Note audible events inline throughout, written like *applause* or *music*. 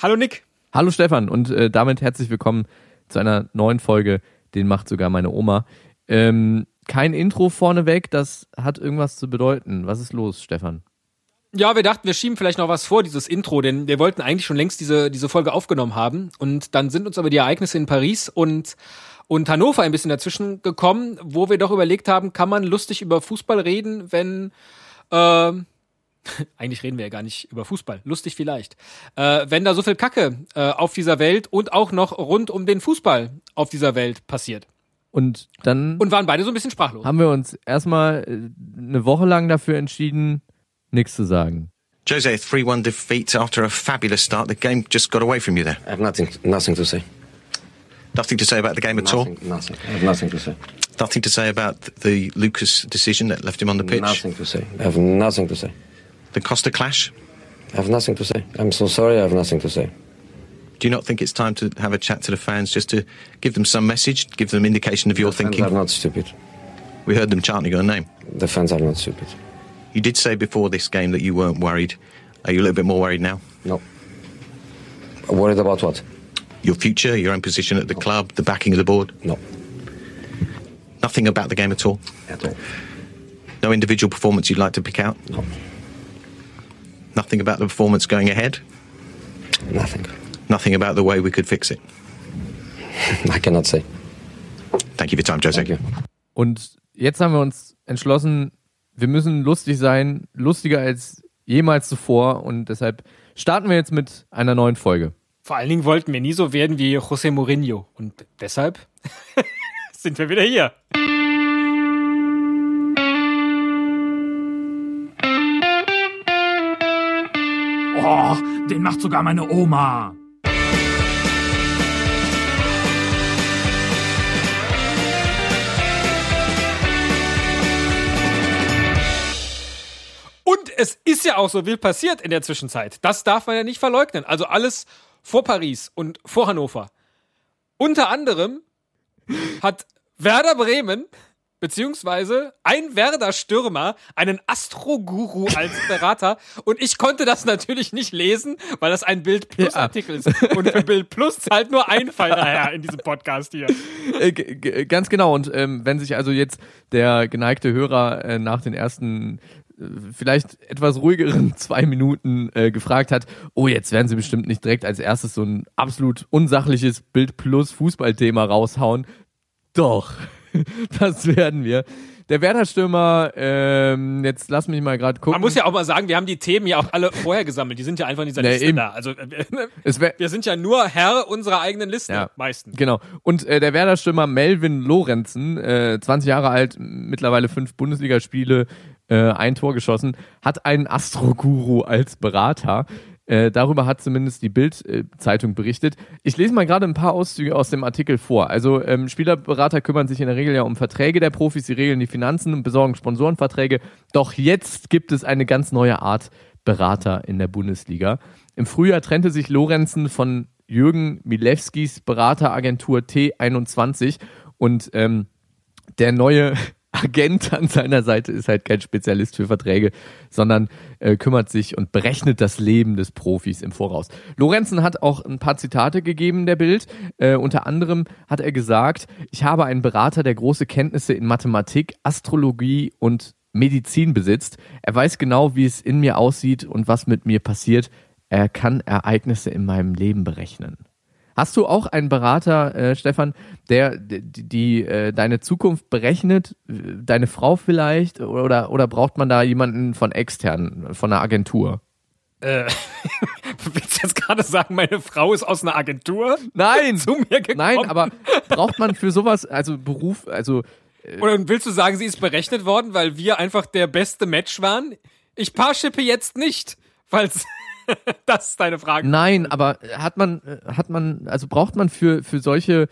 Hallo Nick. Hallo Stefan und äh, damit herzlich willkommen zu einer neuen Folge. Den macht sogar meine Oma. Ähm, kein Intro vorneweg, das hat irgendwas zu bedeuten. Was ist los, Stefan? Ja, wir dachten, wir schieben vielleicht noch was vor, dieses Intro, denn wir wollten eigentlich schon längst diese, diese Folge aufgenommen haben. Und dann sind uns aber die Ereignisse in Paris und, und Hannover ein bisschen dazwischen gekommen, wo wir doch überlegt haben, kann man lustig über Fußball reden, wenn äh, *laughs* eigentlich reden wir ja gar nicht über Fußball, lustig vielleicht. Äh, wenn da so viel Kacke äh, auf dieser Welt und auch noch rund um den Fußball auf dieser Welt passiert. Und dann. Und waren beide so ein bisschen sprachlos. Haben wir uns erstmal äh, eine Woche lang dafür entschieden, nichts zu sagen. Jose, 3-1 defeat after a fabulous start. The game just got away from you there. I have nothing, nothing to say. Nothing to say about the game at Nothing, all. nothing. I have nothing to say. Nothing to say about the Lucas decision that left him on the pitch. Nothing to say. I have nothing to say. The Costa clash. I have nothing to say. I'm so sorry. I have nothing to say. Do you not think it's time to have a chat to the fans just to give them some message, give them indication of your The fans thinking? are not stupid. We heard them chanting your name. The fans are not stupid. You did say before this game that you weren't worried. Are you a little bit more worried now? No. Worried about what? Your future, your own position at the club, the backing of the board? No. Nothing about the game at all? At all. No individual performance you'd like to pick out? No. Nothing about the performance going ahead? Nothing. Nothing about the way we could fix it? *laughs* I cannot say. Thank you for your time, Jose. Thank you. Und jetzt haben wir uns entschlossen, wir müssen lustig sein, lustiger als jemals zuvor. Und deshalb starten wir jetzt mit einer neuen Folge. Vor allen Dingen wollten wir nie so werden wie José Mourinho. Und deshalb *laughs* sind wir wieder hier. Oh, den macht sogar meine Oma. Und es ist ja auch so viel passiert in der Zwischenzeit. Das darf man ja nicht verleugnen. Also alles vor Paris und vor Hannover. Unter anderem hat Werder Bremen beziehungsweise ein Werder-Stürmer einen Astro-Guru als *laughs* Berater und ich konnte das natürlich nicht lesen, weil das ein Bild-Plus-Artikel ist. Und für Bild Plus zahlt nur ein Fall *laughs* daher in diesem Podcast hier. Äh, ganz genau. Und ähm, wenn sich also jetzt der geneigte Hörer äh, nach den ersten äh, vielleicht etwas ruhigeren *laughs* zwei Minuten äh, gefragt hat, oh, jetzt werden sie bestimmt nicht direkt als erstes so ein absolut unsachliches Bild plus Fußballthema raushauen. Doch, *laughs* das werden wir. Der Werder-Stürmer, ähm, jetzt lass mich mal gerade gucken. Man muss ja auch mal sagen, wir haben die Themen ja auch alle vorher gesammelt. Die sind ja einfach in dieser Nee, Liste eben. da. Also äh, *laughs* wir sind ja nur Herr unserer eigenen Liste Ja. meistens. Genau. Und äh, der Werder-Stürmer Melvin Lorenzen, äh, 20 Jahre alt, mittlerweile fünf Bundesligaspiele, äh, ein Tor geschossen, hat einen Astro-Guru als Berater. Äh, darüber hat zumindest die Bild-Zeitung berichtet. Ich lese mal gerade ein paar Auszüge aus dem Artikel vor. Also ähm, Spielerberater kümmern sich in der Regel ja um Verträge der Profis, sie regeln die Finanzen und besorgen Sponsorenverträge. Doch jetzt gibt es eine ganz neue Art Berater in der Bundesliga. Im Frühjahr trennte sich Lorenzen von Jürgen Milewskis Berateragentur T21 und ähm, der neue Agent an seiner Seite ist halt kein Spezialist für Verträge, sondern äh, kümmert sich und berechnet das Leben des Profis im Voraus. Lorenzen hat auch ein paar Zitate gegeben der Bild. Äh, unter anderem hat er gesagt, ich habe einen Berater, der große Kenntnisse in Mathematik, Astrologie und Medizin besitzt. Er weiß genau, wie es in mir aussieht und was mit mir passiert. Er kann Ereignisse in meinem Leben berechnen. Hast du auch einen Berater, äh, Stefan, der die, die äh, deine Zukunft berechnet? Äh, Deine Frau vielleicht? Oder, oder braucht man da jemanden von extern, von einer Agentur? Äh, *laughs* willst du jetzt gerade sagen, meine Frau ist aus einer Agentur Nein! zu mir gekommen? Nein, aber braucht man für sowas, also Beruf, also Oder willst du sagen, sie ist berechnet worden, weil wir einfach der beste Match waren? Ich paarschippe jetzt nicht, falls *laughs* das ist deine Frage. Nein, aber hat man, hat man, also braucht man für, für solche,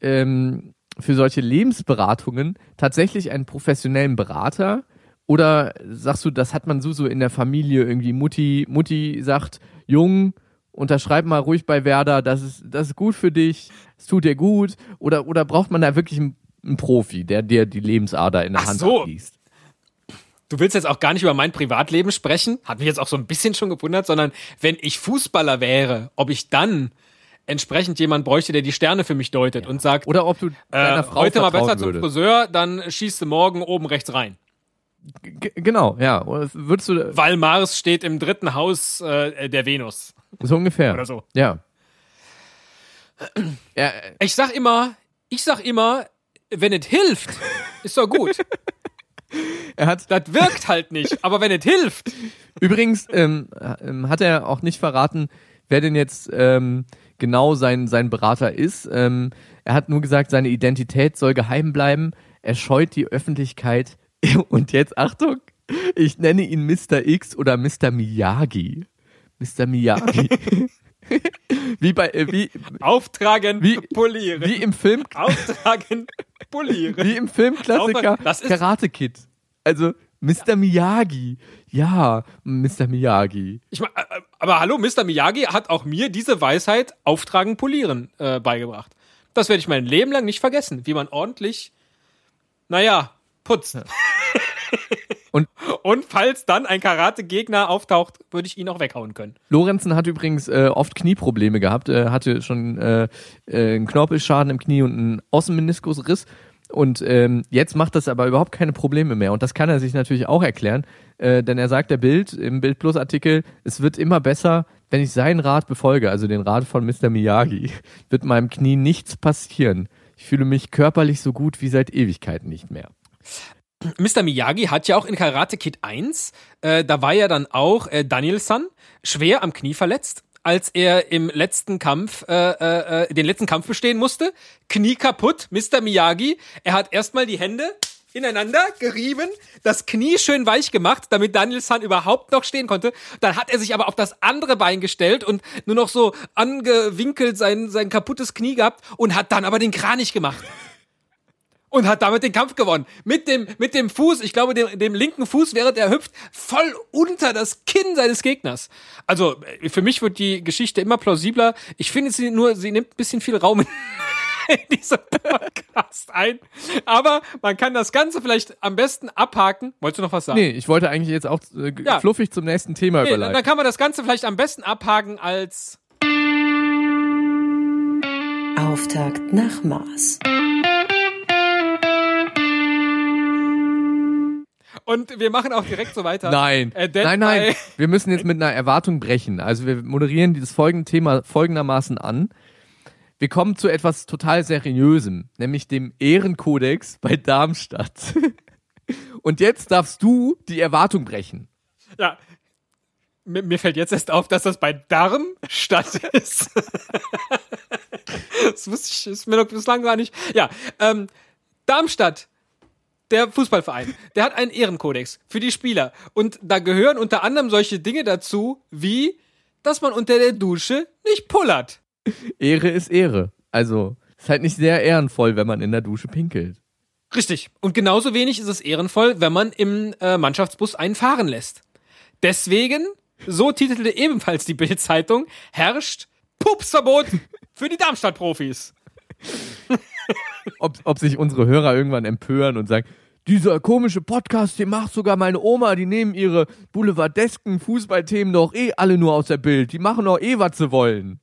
ähm, für solche Lebensberatungen tatsächlich einen professionellen Berater? Oder sagst du, das hat man so, so in der Familie irgendwie? Mutti, Mutti sagt, Jung, unterschreib mal ruhig bei Werder, das ist, das ist gut für dich, es tut dir gut. Oder, oder braucht man da wirklich einen, einen Profi, der dir die Lebensader in der Ach Hand so. abliest? Du willst jetzt auch gar nicht über mein Privatleben sprechen, hat mich jetzt auch so ein bisschen schon gewundert, sondern wenn ich Fußballer wäre, ob ich dann entsprechend jemand bräuchte, der die Sterne für mich deutet und sagt, Oder ob du äh, deiner Frau heute mal besser zum würdest. Friseur, dann schießt du morgen oben rechts rein. G genau, ja. Würdest du Weil Mars steht im dritten Haus äh, der Venus. so ungefähr. Oder so. Ja. *clears throat* ja. äh, Ich sag immer, ich sag immer, wenn es hilft, ist doch gut. *laughs* Er hat Das wirkt halt nicht, aber wenn es hilft, Übrigens ähm, ähm, hat er auch nicht verraten, wer denn jetzt ähm, genau sein, sein Berater ist. Ähm, er hat nur gesagt, seine Identität soll geheim bleiben. Er scheut die Öffentlichkeit. *laughs* Und jetzt, Achtung, ich nenne ihn Mr. X oder Mr. Miyagi. Mr. Miyagi. *laughs* wie bei, äh, wie, auftragen, Wie- polieren. wie im Film, auftragen, polieren. wie im Filmklassiker Das ist- Karate Kid. Also, Mr. Miyagi. Ja, Mr. Miyagi. Ich mein, äh, aber hallo, Mr. Miyagi hat auch mir diese Weisheit auftragen, polieren äh, beigebracht. Das werde ich mein Leben lang nicht vergessen, wie man ordentlich, naja, putzt. *laughs* Und- Und falls dann ein Karate-Gegner auftaucht, würde ich ihn auch weghauen können. Lorenzen hat übrigens äh, oft Knieprobleme gehabt. Er hatte schon äh, äh, einen Knorpelschaden im Knie und einen Außenmeniskusriss. Und ähm, jetzt macht das aber überhaupt keine Probleme mehr. Und das kann er sich natürlich auch erklären. Äh, denn er sagt der Bild im Bild Plus Artikel, es wird immer besser, wenn ich seinen Rat befolge, also den Rat von Mr. Miyagi, *laughs* wird meinem Knie nichts passieren. Ich fühle mich körperlich so gut wie seit Ewigkeiten nicht mehr. Mr. Miyagi hat ja auch in Karate Kid 1, äh, da war ja dann auch äh, Daniel-san schwer am Knie verletzt, als er im letzten Kampf, äh, äh, äh, den letzten Kampf bestehen musste. Knie kaputt, Mr. Miyagi. Er hat erstmal die Hände ineinander gerieben, das Knie schön weich gemacht, damit Daniel-san überhaupt noch stehen konnte. Dann hat er sich aber auf das andere Bein gestellt und nur noch so angewinkelt sein, sein kaputtes Knie gehabt und hat dann aber den Kranich gemacht und hat damit den Kampf gewonnen. Mit dem, mit dem Fuß, ich glaube, dem, dem linken Fuß, während er hüpft, voll unter das Kinn seines Gegners. Also, äh, für mich wird die Geschichte immer plausibler. Ich finde sie nur, sie nimmt ein bisschen viel Raum in, *laughs* in diesem Podcast ein. Aber man kann das Ganze vielleicht am besten abhaken. Wolltest du noch was sagen? Nee, ich wollte eigentlich jetzt auch äh, Ja. fluffig zum nächsten Thema Nee, dann, überleiten. dann kann man das Ganze vielleicht am besten abhaken als Auftakt nach Mars. Und wir machen auch direkt so weiter. Nein, Äh, nein, nein. Wir müssen jetzt mit einer Erwartung brechen. Also wir moderieren dieses folgende Thema folgendermaßen an. Wir kommen zu etwas total Seriösem, nämlich dem Ehrenkodex bei Darmstadt. *laughs* Und jetzt darfst du die Erwartung brechen. Ja. Mir, mir fällt jetzt erst auf, dass das bei Darmstadt *laughs* ist. das wusste ich, ist mir noch bislang gar nicht. Ja, ähm, Darmstadt, der Fußballverein, der hat einen Ehrenkodex für die Spieler. Und da gehören unter anderem solche Dinge dazu, wie, dass man unter der Dusche nicht pullert. Ehre ist Ehre. Also ist halt nicht sehr ehrenvoll, wenn man in der Dusche pinkelt. Richtig. Und genauso wenig ist es ehrenvoll, wenn man im äh, Mannschaftsbus einen fahren lässt. Deswegen, so titelte ebenfalls die Bild-Zeitung, herrscht Pupsverbot für die Darmstadt-Profis. Ob, ob sich unsere Hörer irgendwann empören und sagen, dieser komische Podcast, den macht sogar meine Oma, die nehmen ihre boulevardesken Fußballthemen doch eh alle nur aus der Bild. Die machen doch eh, was sie wollen.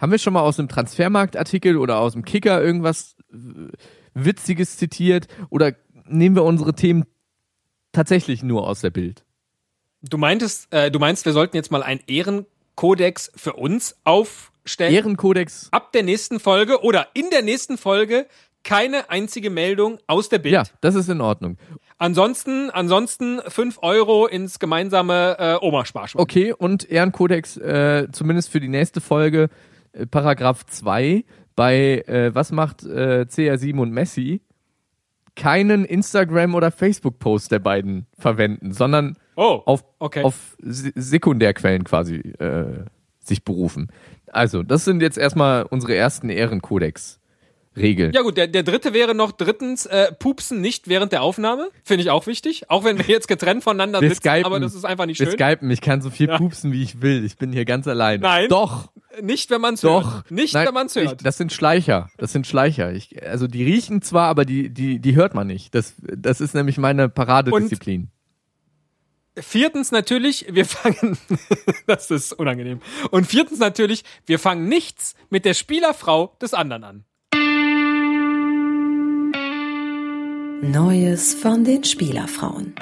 Haben wir schon mal aus einem Transfermarktartikel oder aus dem Kicker irgendwas äh, Witziges zitiert? Oder nehmen wir unsere Themen tatsächlich nur aus der Bild? Du meintest, äh, du meinst, wir sollten jetzt mal einen Ehrenkodex für uns aufstellen? Ehrenkodex. Ab der nächsten Folge oder in der nächsten Folge keine einzige Meldung aus der Bild. Ja, das ist in Ordnung. Ansonsten, ansonsten fünf Euro ins gemeinsame äh, Oma-Sparschwein. Okay, und Ehrenkodex, äh, zumindest für die nächste Folge, äh, Paragraph 2, bei äh, Was macht äh, CR7 und Messi, keinen Instagram- oder Facebook-Post der beiden verwenden, sondern Oh, auf, okay. auf Se- Sekundärquellen quasi äh, sich berufen. Also, das sind jetzt erstmal unsere ersten Ehrenkodex-Regeln. Ja gut, der, der dritte wäre noch drittens, äh, pupsen nicht während der Aufnahme. Finde ich auch wichtig. Auch wenn wir jetzt getrennt voneinander Wir sitzen, skypen, aber das ist einfach nicht wir schön. skypen, ich kann so viel Ja. pupsen, wie ich will. Ich bin hier ganz allein. Nein. Doch. Nicht, wenn man's Doch. hört. Nicht, Nein, wenn man's hört. Ich, das sind Schleicher. Das sind Schleicher. Ich, also die riechen zwar, aber die, die, die hört man nicht. Das, das ist nämlich meine Paradedisziplin. Viertens natürlich, wir fangen, *laughs* das ist unangenehm. Und viertens natürlich, wir fangen nichts mit der Spielerfrau des anderen an. Neues von den Spielerfrauen.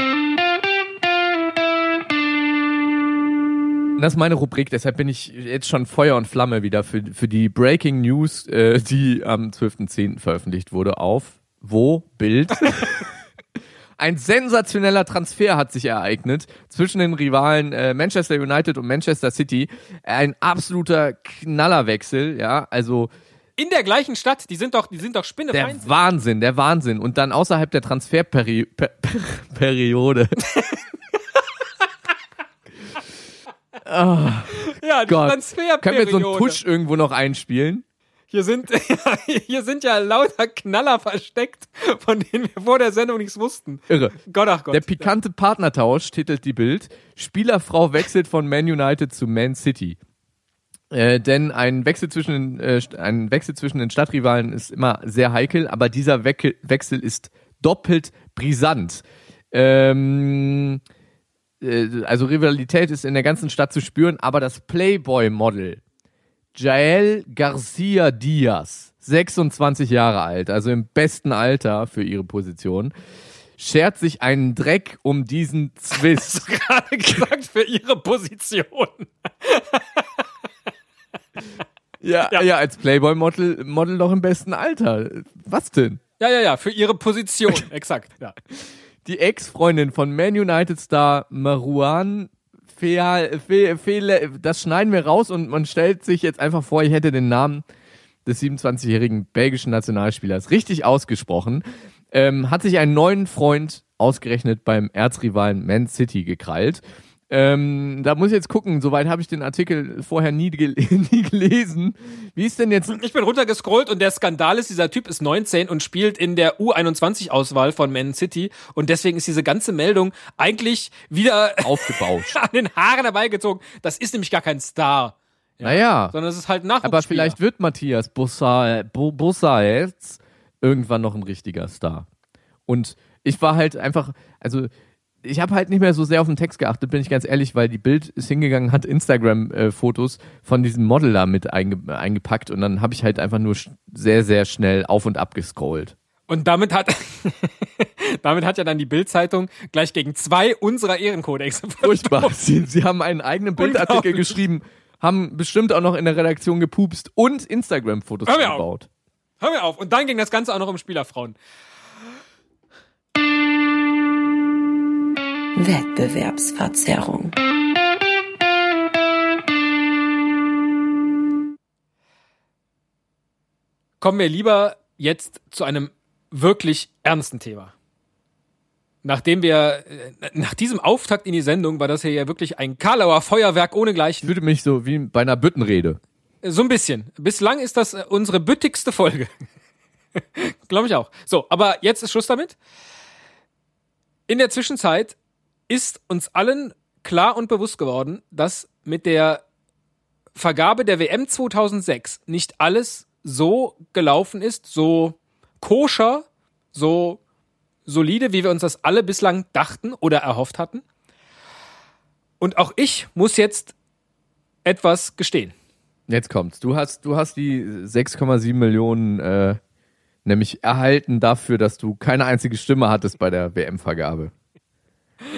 Das ist meine Rubrik, deshalb bin ich jetzt schon Feuer und Flamme wieder für, für die Breaking News, äh, die am 12.10. veröffentlicht wurde auf wo? Bild. *laughs* Ein sensationeller Transfer hat sich ereignet zwischen den Rivalen äh, Manchester United und Manchester City. Ein absoluter Knallerwechsel, ja, also In der gleichen Stadt, die sind doch, die sind doch der Spinnefeind. Wahnsinn, der Wahnsinn. Und dann außerhalb der Transferperiode. Per Periode. *laughs* Ja, die Gott. Transferperiode. Können wir so einen Tusch irgendwo noch einspielen? Hier sind, *laughs* hier sind ja lauter Knaller versteckt, von denen wir vor der Sendung nichts wussten. Irre. Gott, ach Gott. Der pikante Partnertausch titelt die Bild. Spielerfrau wechselt von Man United zu Man City. Äh, denn ein Wechsel zwischen den, äh, ein Wechsel zwischen den Stadtrivalen ist immer sehr heikel, aber dieser Wecke Wechsel ist doppelt brisant. Ähm, äh, also Rivalität ist in der ganzen Stadt zu spüren, aber das Playboy-Model Jael Garcia Diaz, 26 Jahre alt, also im besten Alter für ihre Position, schert sich einen Dreck um diesen Zwist. gerade *laughs* gesagt für ihre Position. Ja, ja, Ja. als Playboy-Model Model doch im besten Alter. Was denn? Ja, ja, ja, für ihre Position. *laughs* Exakt, ja. Die Ex-Freundin von Man United-Star Marouane Feal, Fe, Fe, das schneiden wir raus und man stellt sich jetzt einfach vor, ich hätte den Namen des 27-jährigen belgischen Nationalspielers richtig ausgesprochen, ähm, hat sich einen neuen Freund ausgerechnet beim Erzrivalen Man City gekrallt. Ähm, da muss ich jetzt gucken, soweit habe ich den Artikel vorher nie, gel *laughs* nie gelesen. Wie ist denn jetzt Ich bin runtergescrollt und der Skandal ist, dieser Typ ist 19 und spielt in der U21-Auswahl von Man City und deswegen ist diese ganze Meldung eigentlich wieder aufgebauscht? *laughs* an den Haaren herbeigezogen. Das ist nämlich gar kein Star, naja. sondern es ist halt Nachwuchsspieler. Aber vielleicht wird Matthias Bussa- Bu- Bussaez irgendwann noch ein richtiger Star. Und ich war halt einfach, also ich habe halt nicht mehr so sehr auf den Text geachtet, bin ich ganz ehrlich, weil die Bild ist hingegangen, hat Instagram-Fotos von diesem Model da mit einge eingepackt und dann habe ich halt einfach nur sehr, sehr schnell auf und ab gescrollt. Und damit hat, *laughs* damit hat ja dann die Bild-Zeitung gleich gegen zwei unserer Ehrenkodexe Furchtbar. *laughs* Sie, sie haben einen eigenen Bildartikel geschrieben, haben bestimmt auch noch in der Redaktion gepupst und Instagram-Fotos gebaut. Hör mir auf. Und dann ging das Ganze auch noch um Spielerfrauen. Wettbewerbsverzerrung. Kommen wir lieber jetzt zu einem wirklich ernsten Thema. Nachdem wir, äh, nach diesem Auftakt in die Sendung war das hier ja wirklich ein Karlauer Feuerwerk ohne Ich Gleichen. fühlte mich so wie bei einer Büttenrede. So ein bisschen. Bislang ist das äh, unsere büttigste Folge. *laughs* Glaube ich auch. So, aber jetzt ist Schluss damit. In der Zwischenzeit ist uns allen klar und bewusst geworden, dass mit der Vergabe der WM 2006 nicht alles so gelaufen ist, so koscher, so solide, wie wir uns das alle bislang dachten oder erhofft hatten. Und auch ich muss jetzt etwas gestehen. Jetzt kommt's. Du hast, du hast die 6,7 Millionen äh, nämlich erhalten dafür, dass du keine einzige Stimme hattest bei der WM-Vergabe.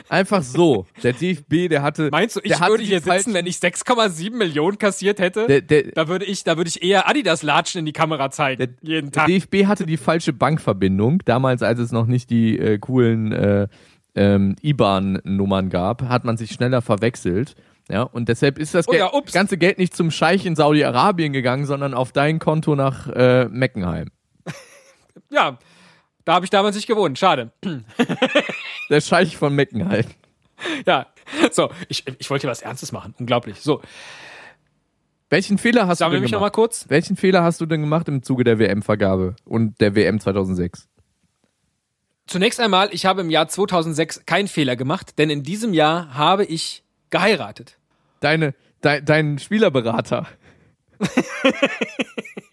Einfach so. Der DFB, der hatte. Meinst du, ich der würde hier sitzen, wenn ich 6,7 Millionen kassiert hätte? Der, der, da würde ich, da würde ich eher Adidas Latschen in die Kamera zeigen. Der- jeden der Tag. DFB hatte die falsche Bankverbindung, damals, als es noch nicht die äh, coolen äh, ähm, IBAN-Nummern gab, hat man sich schneller verwechselt. Ja, und deshalb ist das Oh ja, ganze Geld nicht zum Scheich in Saudi-Arabien gegangen, sondern auf dein Konto nach äh, Meckenheim. *laughs* Ja, da habe ich damals nicht gewohnt. Schade. *laughs* Der Scheich von Meckenheim. Ja, so, ich, ich wollte hier was Ernstes machen. Unglaublich. So, Welchen Fehler hast sammeln du mich denn noch mal gemacht? kurz. Welchen Fehler hast du denn gemacht im Zuge der WM-Vergabe und der WM 2006? Zunächst einmal, ich habe im Jahr 2006 keinen Fehler gemacht, denn in diesem Jahr habe ich geheiratet. Deine, dein, dein Spielerberater *laughs*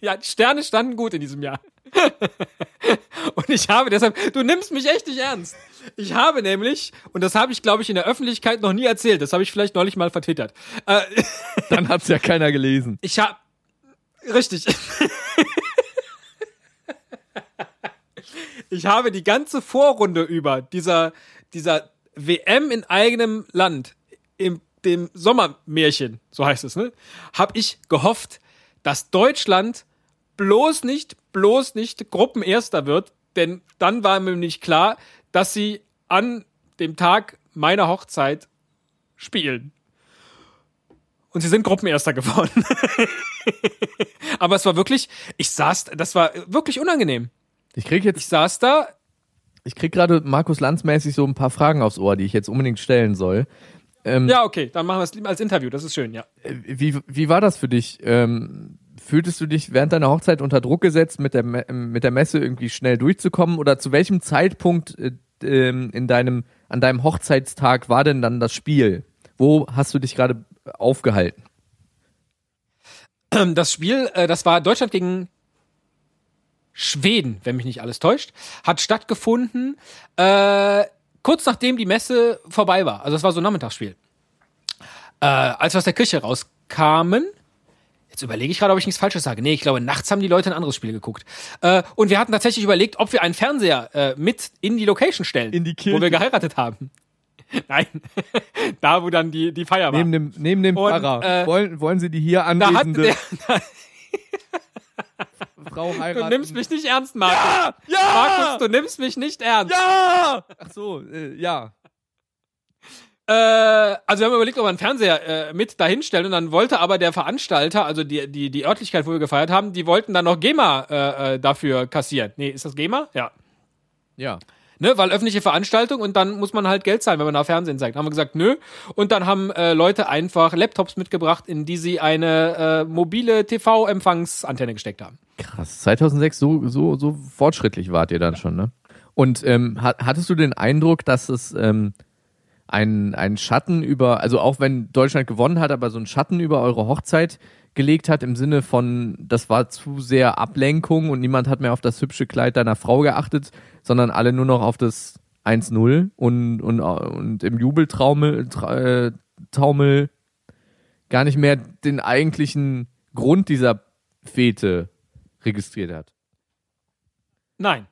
Ja, Sterne standen gut in diesem Jahr. *laughs* und ich habe deshalb, du nimmst mich echt nicht ernst. Ich habe nämlich, und das habe ich, glaube ich, in der Öffentlichkeit noch nie erzählt, das habe ich vielleicht neulich mal vertwittert. Äh, *laughs* Dann hat's ja keiner gelesen. ich habe, richtig. ich habe die ganze Vorrunde über dieser, dieser WM in eigenem Land, im dem Sommermärchen, so heißt es, ne, habe ich gehofft, dass Deutschland bloß nicht, bloß nicht Gruppenerster wird, denn dann war mir nicht klar, dass sie an dem Tag meiner Hochzeit spielen. Und sie sind Gruppenerster geworden. *laughs* Aber es war wirklich, ich saß, das war wirklich unangenehm. Ich krieg Ich jetzt, saß da, ich krieg gerade Markus Lanz-mäßig so ein paar Fragen aufs Ohr, die ich jetzt unbedingt stellen soll. Ja, okay, dann machen wir es lieber als Interview, das ist schön, ja. Wie, wie war das für dich? Ähm, fühltest du dich während deiner Hochzeit unter Druck gesetzt, mit der, Me- mit der Messe irgendwie schnell durchzukommen? Oder zu welchem Zeitpunkt äh, ähm, in deinem, an deinem Hochzeitstag war denn dann das Spiel? Wo hast du dich gerade aufgehalten? Das Spiel, äh, das war Deutschland gegen Schweden, wenn mich nicht alles täuscht, hat stattgefunden äh, kurz nachdem die Messe vorbei war. Also es war so ein Nachmittagsspiel. Äh, als wir aus der Kirche rauskamen, jetzt überlege ich gerade, ob ich nichts Falsches sage. Nee, ich glaube, nachts haben die Leute ein anderes Spiel geguckt. Äh, und wir hatten tatsächlich überlegt, ob wir einen Fernseher äh, mit in die Location stellen, In die wo Kirche? wir geheiratet haben. *laughs* Nein, *laughs* da wo dann die, die Feier war. Neben dem, neben dem Und, Pfarrer. äh, wollen, wollen Sie die hier da hat anwesende der, *laughs* Frau du heiraten? nimmst mich nicht ernst, Markus. Ja! Ja! Markus, du nimmst mich nicht ernst. Ja! Ach so, äh, ja. Äh, also wir haben überlegt, ob wir einen Fernseher äh, mit dahinstellen und dann wollte aber der Veranstalter, also die, die, die Örtlichkeit, wo wir gefeiert haben, die wollten dann noch GEMA äh, äh, dafür kassieren. Nee, ist das GEMA? Ja. Ja. Ne, weil öffentliche Veranstaltung und dann muss man halt Geld zahlen, wenn man da Fernsehen zeigt. Haben wir gesagt, nö. Und dann haben äh, Leute einfach Laptops mitgebracht, in die sie eine äh, mobile TV-Empfangsantenne gesteckt haben. Krass. 2006, so, so, so fortschrittlich wart ihr dann schon, ne? Und ähm, hat, hattest du den Eindruck, dass es ähm, ein, ein Schatten über, also auch wenn Deutschland gewonnen hat, aber so ein Schatten über eure Hochzeit gelegt hat im Sinne von, das war zu sehr Ablenkung und niemand hat mehr auf das hübsche Kleid deiner Frau geachtet, sondern alle nur noch auf das 1-0 und, und, und im Jubeltraumel tra, äh, Taumel gar nicht mehr den eigentlichen Grund dieser Fete registriert hat. Nein.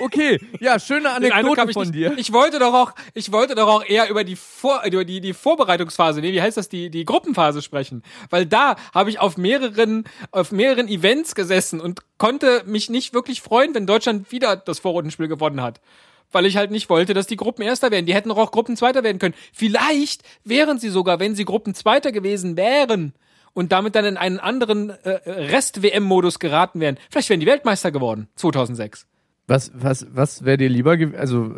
Okay, ja, schöne Anekdote von nicht. dir. Ich wollte doch auch, ich wollte doch auch eher über die Vor, über die, die Vorbereitungsphase, nee, wie heißt das, die, die Gruppenphase sprechen. Weil da habe ich auf mehreren, auf mehreren Events gesessen und konnte mich nicht wirklich freuen, wenn Deutschland wieder das Vorrundenspiel gewonnen hat. Weil ich halt nicht wollte, dass die Gruppen Erster werden. Die hätten doch auch Gruppenzweiter werden können. Vielleicht wären sie sogar, wenn sie Gruppenzweiter gewesen wären und damit dann in einen anderen äh, Rest-WM-Modus geraten wären. Vielleicht wären die Weltmeister geworden, 2006. Was, was, was wäre dir lieber, also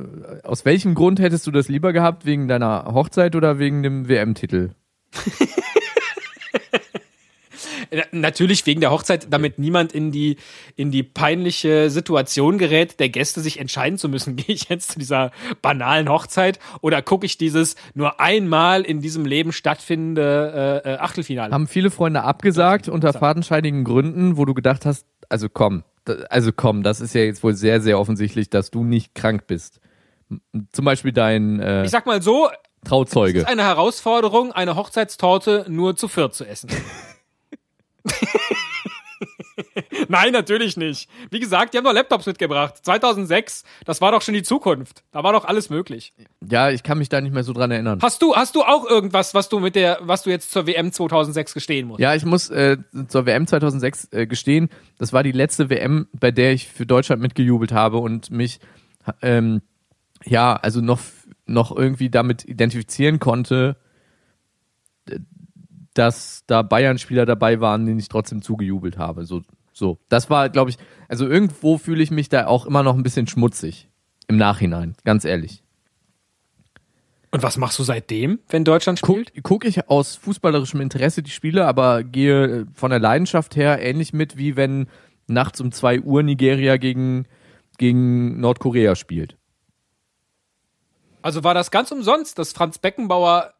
aus welchem Grund hättest du das lieber gehabt? Wegen deiner Hochzeit oder wegen dem WM-Titel? *laughs* Na- Natürlich wegen der Hochzeit, damit niemand in die, in die peinliche Situation gerät, der Gäste sich entscheiden zu müssen, *laughs* gehe ich jetzt zu dieser banalen Hochzeit oder gucke ich dieses nur einmal in diesem Leben stattfindende äh, äh, Achtelfinale. Haben viele Freunde abgesagt unter fadenscheinigen Gründen, wo du gedacht hast, also komm, also komm, das ist ja jetzt wohl sehr, sehr offensichtlich, dass du nicht krank bist. Zum Beispiel dein äh, Ich sag mal so, es Trauzeuge. ist eine Herausforderung, eine Hochzeitstorte nur zu viert zu essen. *laughs* *laughs* Nein, natürlich nicht. Wie gesagt, die haben doch Laptops mitgebracht. 2006, das war doch schon die Zukunft. Da war doch alles möglich. Ja, ich kann mich da nicht mehr so dran erinnern. Hast du, hast du auch irgendwas, was du mit der, was du jetzt zur WM 2006 gestehen musst? Ja, ich muss äh, zur WM 2006 äh, gestehen, das war die letzte WM, bei der ich für Deutschland mitgejubelt habe und mich ähm, ja, also noch noch irgendwie damit identifizieren konnte, dass da Bayern-Spieler dabei waren, denen ich trotzdem zugejubelt habe. So, so. Das war, glaube ich, also irgendwo fühle ich mich da auch immer noch ein bisschen schmutzig im Nachhinein, ganz ehrlich. Und was machst du seitdem, wenn Deutschland spielt? guck ich aus fußballerischem Interesse die Spiele, aber gehe von der Leidenschaft her ähnlich mit, wie wenn nachts um 2 Uhr Nigeria gegen, gegen Nordkorea spielt. Also war das ganz umsonst, dass Franz Beckenbauer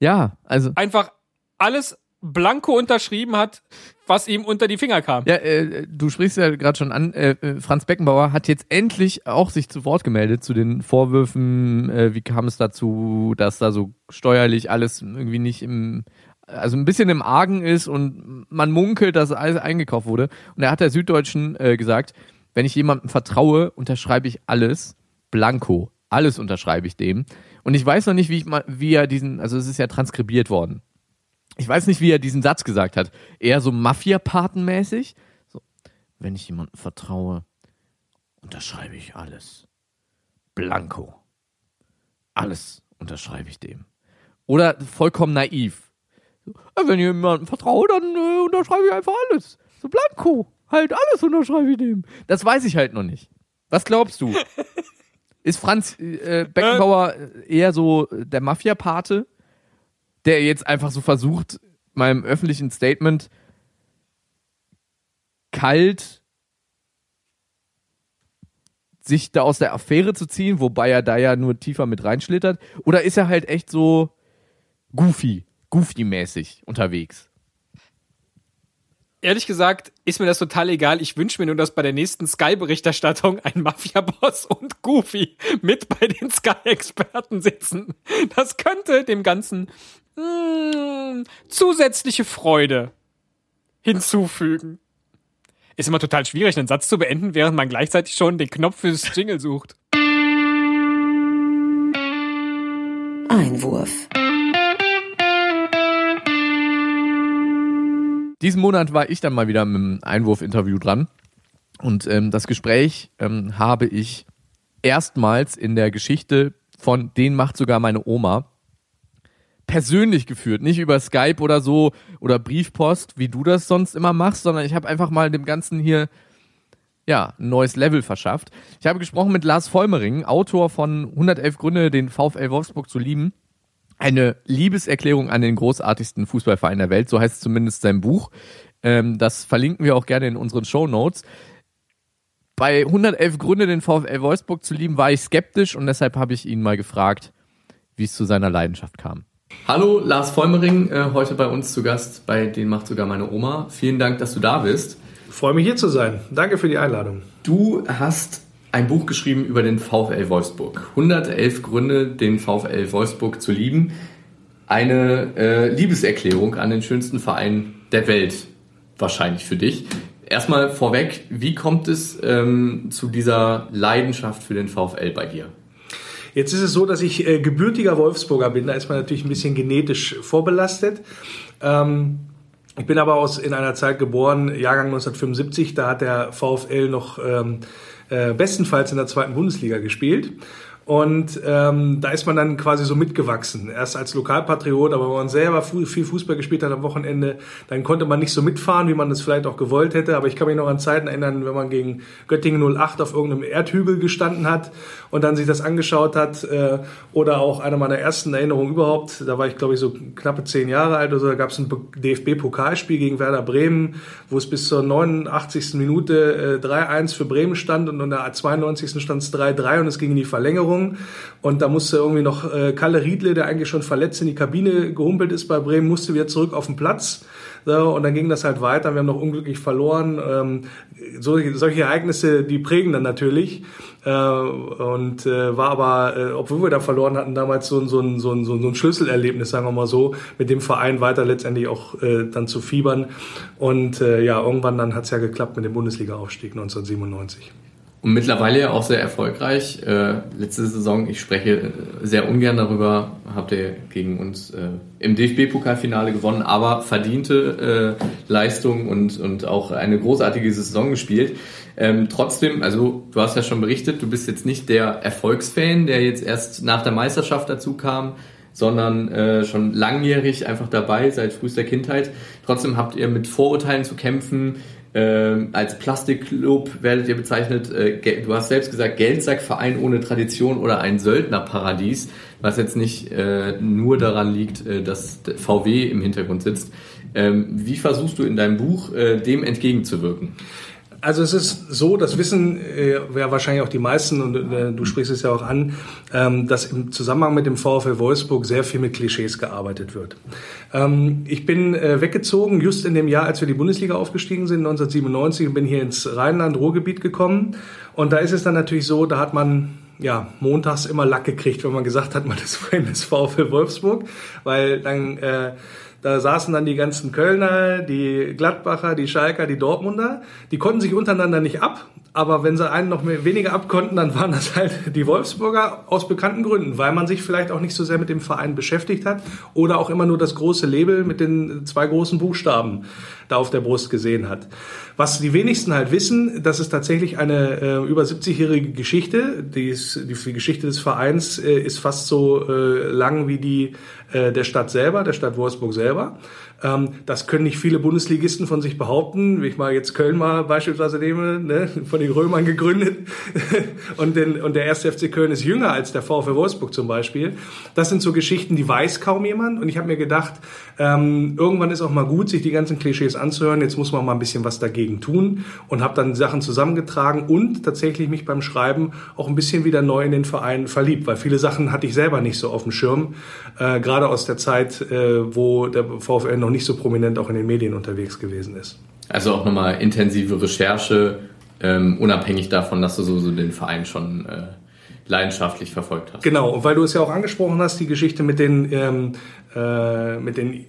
Ja, also. einfach alles blanko unterschrieben hat, was ihm unter die Finger kam. Ja, äh, du sprichst ja gerade schon an, äh, äh, Franz Beckenbauer hat jetzt endlich auch sich zu Wort gemeldet zu den Vorwürfen, äh, wie kam es dazu, dass da so steuerlich alles irgendwie nicht im, also ein bisschen im Argen ist und man munkelt, dass alles eingekauft wurde. Und er hat der Süddeutschen äh, gesagt, wenn ich jemandem vertraue, unterschreibe ich alles, blanko, alles unterschreibe ich dem. Und ich weiß noch nicht, wie, ich mal, wie er diesen, also es ist ja transkribiert worden. Ich weiß nicht, wie er diesen Satz gesagt hat. Eher so Mafia-Patenmäßig. So, wenn ich jemandem vertraue, unterschreibe ich alles. Blanko. Alles unterschreibe ich dem. Oder vollkommen naiv. So, "Äh, wenn ich jemandem vertraue, dann äh, unterschreibe ich einfach alles. So blanko. Halt alles unterschreibe ich dem. Das weiß ich halt noch nicht. Was glaubst du? *laughs* Ist Franz äh, Beckenbauer eher so der Mafia-Pate? der jetzt einfach so versucht, meinem öffentlichen Statement kalt sich da aus der Affäre zu ziehen, wobei er da ja nur tiefer mit reinschlittert? Oder ist er halt echt so goofy, goofy-mäßig unterwegs? Ehrlich gesagt ist mir das total egal. Ich wünsche mir nur, dass bei der nächsten Sky-Berichterstattung ein Mafia-Boss und Goofy mit bei den Sky-Experten sitzen. Das könnte dem Ganzen mm, zusätzliche Freude hinzufügen. Ist immer total schwierig, einen Satz zu beenden, während man gleichzeitig schon den Knopf fürs Jingle sucht. Einwurf. Diesen Monat war ich dann mal wieder mit einem Einwurf-Interview dran. Und ähm, das Gespräch ähm, habe ich erstmals in der Geschichte von Den macht sogar meine Oma persönlich geführt, nicht über Skype oder so oder Briefpost, wie du das sonst immer machst, sondern ich habe einfach mal dem Ganzen hier ja, ein neues Level verschafft. Ich habe gesprochen mit Lars Vollmering, Autor von 111 Gründe, den VfL Wolfsburg zu lieben. Eine Liebeserklärung an den großartigsten Fußballverein der Welt, so heißt zumindest sein Buch. Ähm, das verlinken wir auch gerne in unseren Show Notes. Bei 111 Gründe, den VfL Wolfsburg zu lieben, war ich skeptisch und deshalb habe ich ihn mal gefragt, wie es zu seiner Leidenschaft kam. Hallo, Lars Vollmering, äh, heute bei uns zu Gast, bei Den macht sogar meine Oma. Vielen Dank, dass du da bist. Freue mich hier zu sein. Danke für die Einladung. Du hast ein Buch geschrieben über den VfL Wolfsburg. 111 Gründe, den VfL Wolfsburg zu lieben. Eine äh, Liebeserklärung an den schönsten Verein der Welt, wahrscheinlich für dich. Erstmal vorweg, wie kommt es ähm, zu dieser Leidenschaft für den VfL bei dir? Jetzt ist es so, dass ich äh, gebürtiger Wolfsburger bin. Da ist man natürlich ein bisschen genetisch vorbelastet. Ähm, ich bin aber aus in einer Zeit geboren, Jahrgang 1975. Da hat der VfL noch ähm, äh, bestenfalls in der zweiten Bundesliga gespielt. Und ähm, da ist man dann quasi so mitgewachsen. Erst als Lokalpatriot, aber wenn man selber fu viel Fußball gespielt hat am Wochenende, dann konnte man nicht so mitfahren, wie man das vielleicht auch gewollt hätte. Aber ich kann mich noch an Zeiten erinnern, wenn man gegen Göttingen 08 auf irgendeinem Erdhügel gestanden hat und dann sich das angeschaut hat. Äh, oder auch eine meiner ersten Erinnerungen überhaupt, da war ich glaube ich so knappe zehn Jahre alt oder so, da gab es ein DFB-Pokalspiel gegen Werder Bremen, wo es bis zur 89. Minute äh, 3-1 für Bremen stand und in der 92. stand es 3-3 und es ging in die Verlängerung. Und da musste irgendwie noch äh, Kalle Riedle, der eigentlich schon verletzt in die Kabine gehumpelt ist bei Bremen, musste wieder zurück auf den Platz. So, und dann ging das halt weiter. Wir haben noch unglücklich verloren. Ähm, solche, solche Ereignisse, die prägen dann natürlich. Äh, und äh, war aber, äh, obwohl wir da verloren hatten, damals so, ein so, ein so, so ein Schlüsselerlebnis, sagen wir mal so, mit dem Verein weiter letztendlich auch äh, dann zu fiebern. Und äh, ja, irgendwann dann hat's ja geklappt mit dem Bundesliga-Aufstieg 1997. Und mittlerweile ja auch sehr erfolgreich. Äh, letzte Saison, ich spreche äh, sehr ungern darüber, habt ihr gegen uns äh, im DFB-Pokalfinale gewonnen, aber verdiente äh, Leistung und, und auch eine großartige Saison gespielt. Ähm, trotzdem, also du hast ja schon berichtet, du bist jetzt nicht der Erfolgsfan, der jetzt erst nach der Meisterschaft dazu kam, sondern äh, schon langjährig einfach dabei, seit frühester Kindheit. Trotzdem habt ihr mit Vorurteilen zu kämpfen, ähm, als Plastikclub werdet ihr bezeichnet, äh, du hast selbst gesagt, Geldsackverein ohne Tradition oder ein Söldnerparadies, was jetzt nicht äh, nur daran liegt, äh, dass VW im Hintergrund sitzt. Ähm, wie versuchst du in deinem Buch äh, dem entgegenzuwirken? Also es ist so, das wissen äh, ja wahrscheinlich auch die meisten und äh, du sprichst es ja auch an, ähm, dass im Zusammenhang mit dem VfL Wolfsburg sehr viel mit Klischees gearbeitet wird. Ähm, ich bin äh, weggezogen, just in dem Jahr, als wir die Bundesliga aufgestiegen sind, 1997, und bin hier ins Rheinland-Ruhrgebiet gekommen. Und da ist es dann natürlich so, da hat man ja, montags immer Lack gekriegt, wenn man gesagt hat, man ist *laughs* Fan des VfL Wolfsburg, weil dann äh, da saßen dann die ganzen Kölner, die Gladbacher, die Schalker, die Dortmunder. Die konnten sich untereinander nicht ab. Aber wenn sie einen noch mehr, weniger abkonnten, dann waren das halt die Wolfsburger aus bekannten Gründen, weil man sich vielleicht auch nicht so sehr mit dem Verein beschäftigt hat oder auch immer nur das große Label mit den zwei großen Buchstaben da auf der Brust gesehen hat. Was die wenigsten halt wissen, das ist tatsächlich eine äh, über 70-jährige Geschichte. Die, ist, die, Geschichte des Vereins äh, ist fast so äh, lang wie die äh, der Stadt selber, der Stadt Wolfsburg selber. Ähm, das können nicht viele Bundesligisten von sich behaupten. Wie ich mal jetzt Köln mal beispielsweise nehme, ne, von den Römern gegründet. *laughs* und, den, und der erste FC Köln ist jünger als der VfL Wolfsburg zum Beispiel. Das sind so Geschichten, die weiß kaum jemand. Und ich habe mir gedacht, ähm, irgendwann ist auch mal gut, sich die ganzen Klischees anzuhören. Jetzt muss man mal ein bisschen was dagegen tun. Und habe dann Sachen zusammengetragen und tatsächlich mich beim Schreiben auch ein bisschen wieder neu in den Verein verliebt. Weil viele Sachen hatte ich selber nicht so auf dem Schirm. Äh, Gerade aus der Zeit, äh, wo der VfL noch noch nicht so prominent auch in den Medien unterwegs gewesen ist. Also auch nochmal intensive Recherche, ähm, unabhängig davon, dass du so, so den Verein schon äh, leidenschaftlich verfolgt hast. Genau, und weil du es ja auch angesprochen hast, die Geschichte mit den, ähm, äh, mit den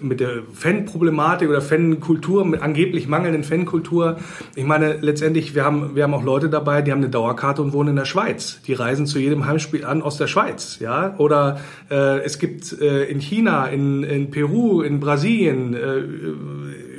mit der Fanproblematik oder Fankultur, mit angeblich mangelnden Fankultur. Ich meine, letztendlich, wir haben, wir haben auch Leute dabei, die haben eine Dauerkarte und wohnen in der Schweiz. Die reisen zu jedem Heimspiel an aus der Schweiz, ja. Oder äh, es gibt äh, in China, in, in Peru, in Brasilien, äh,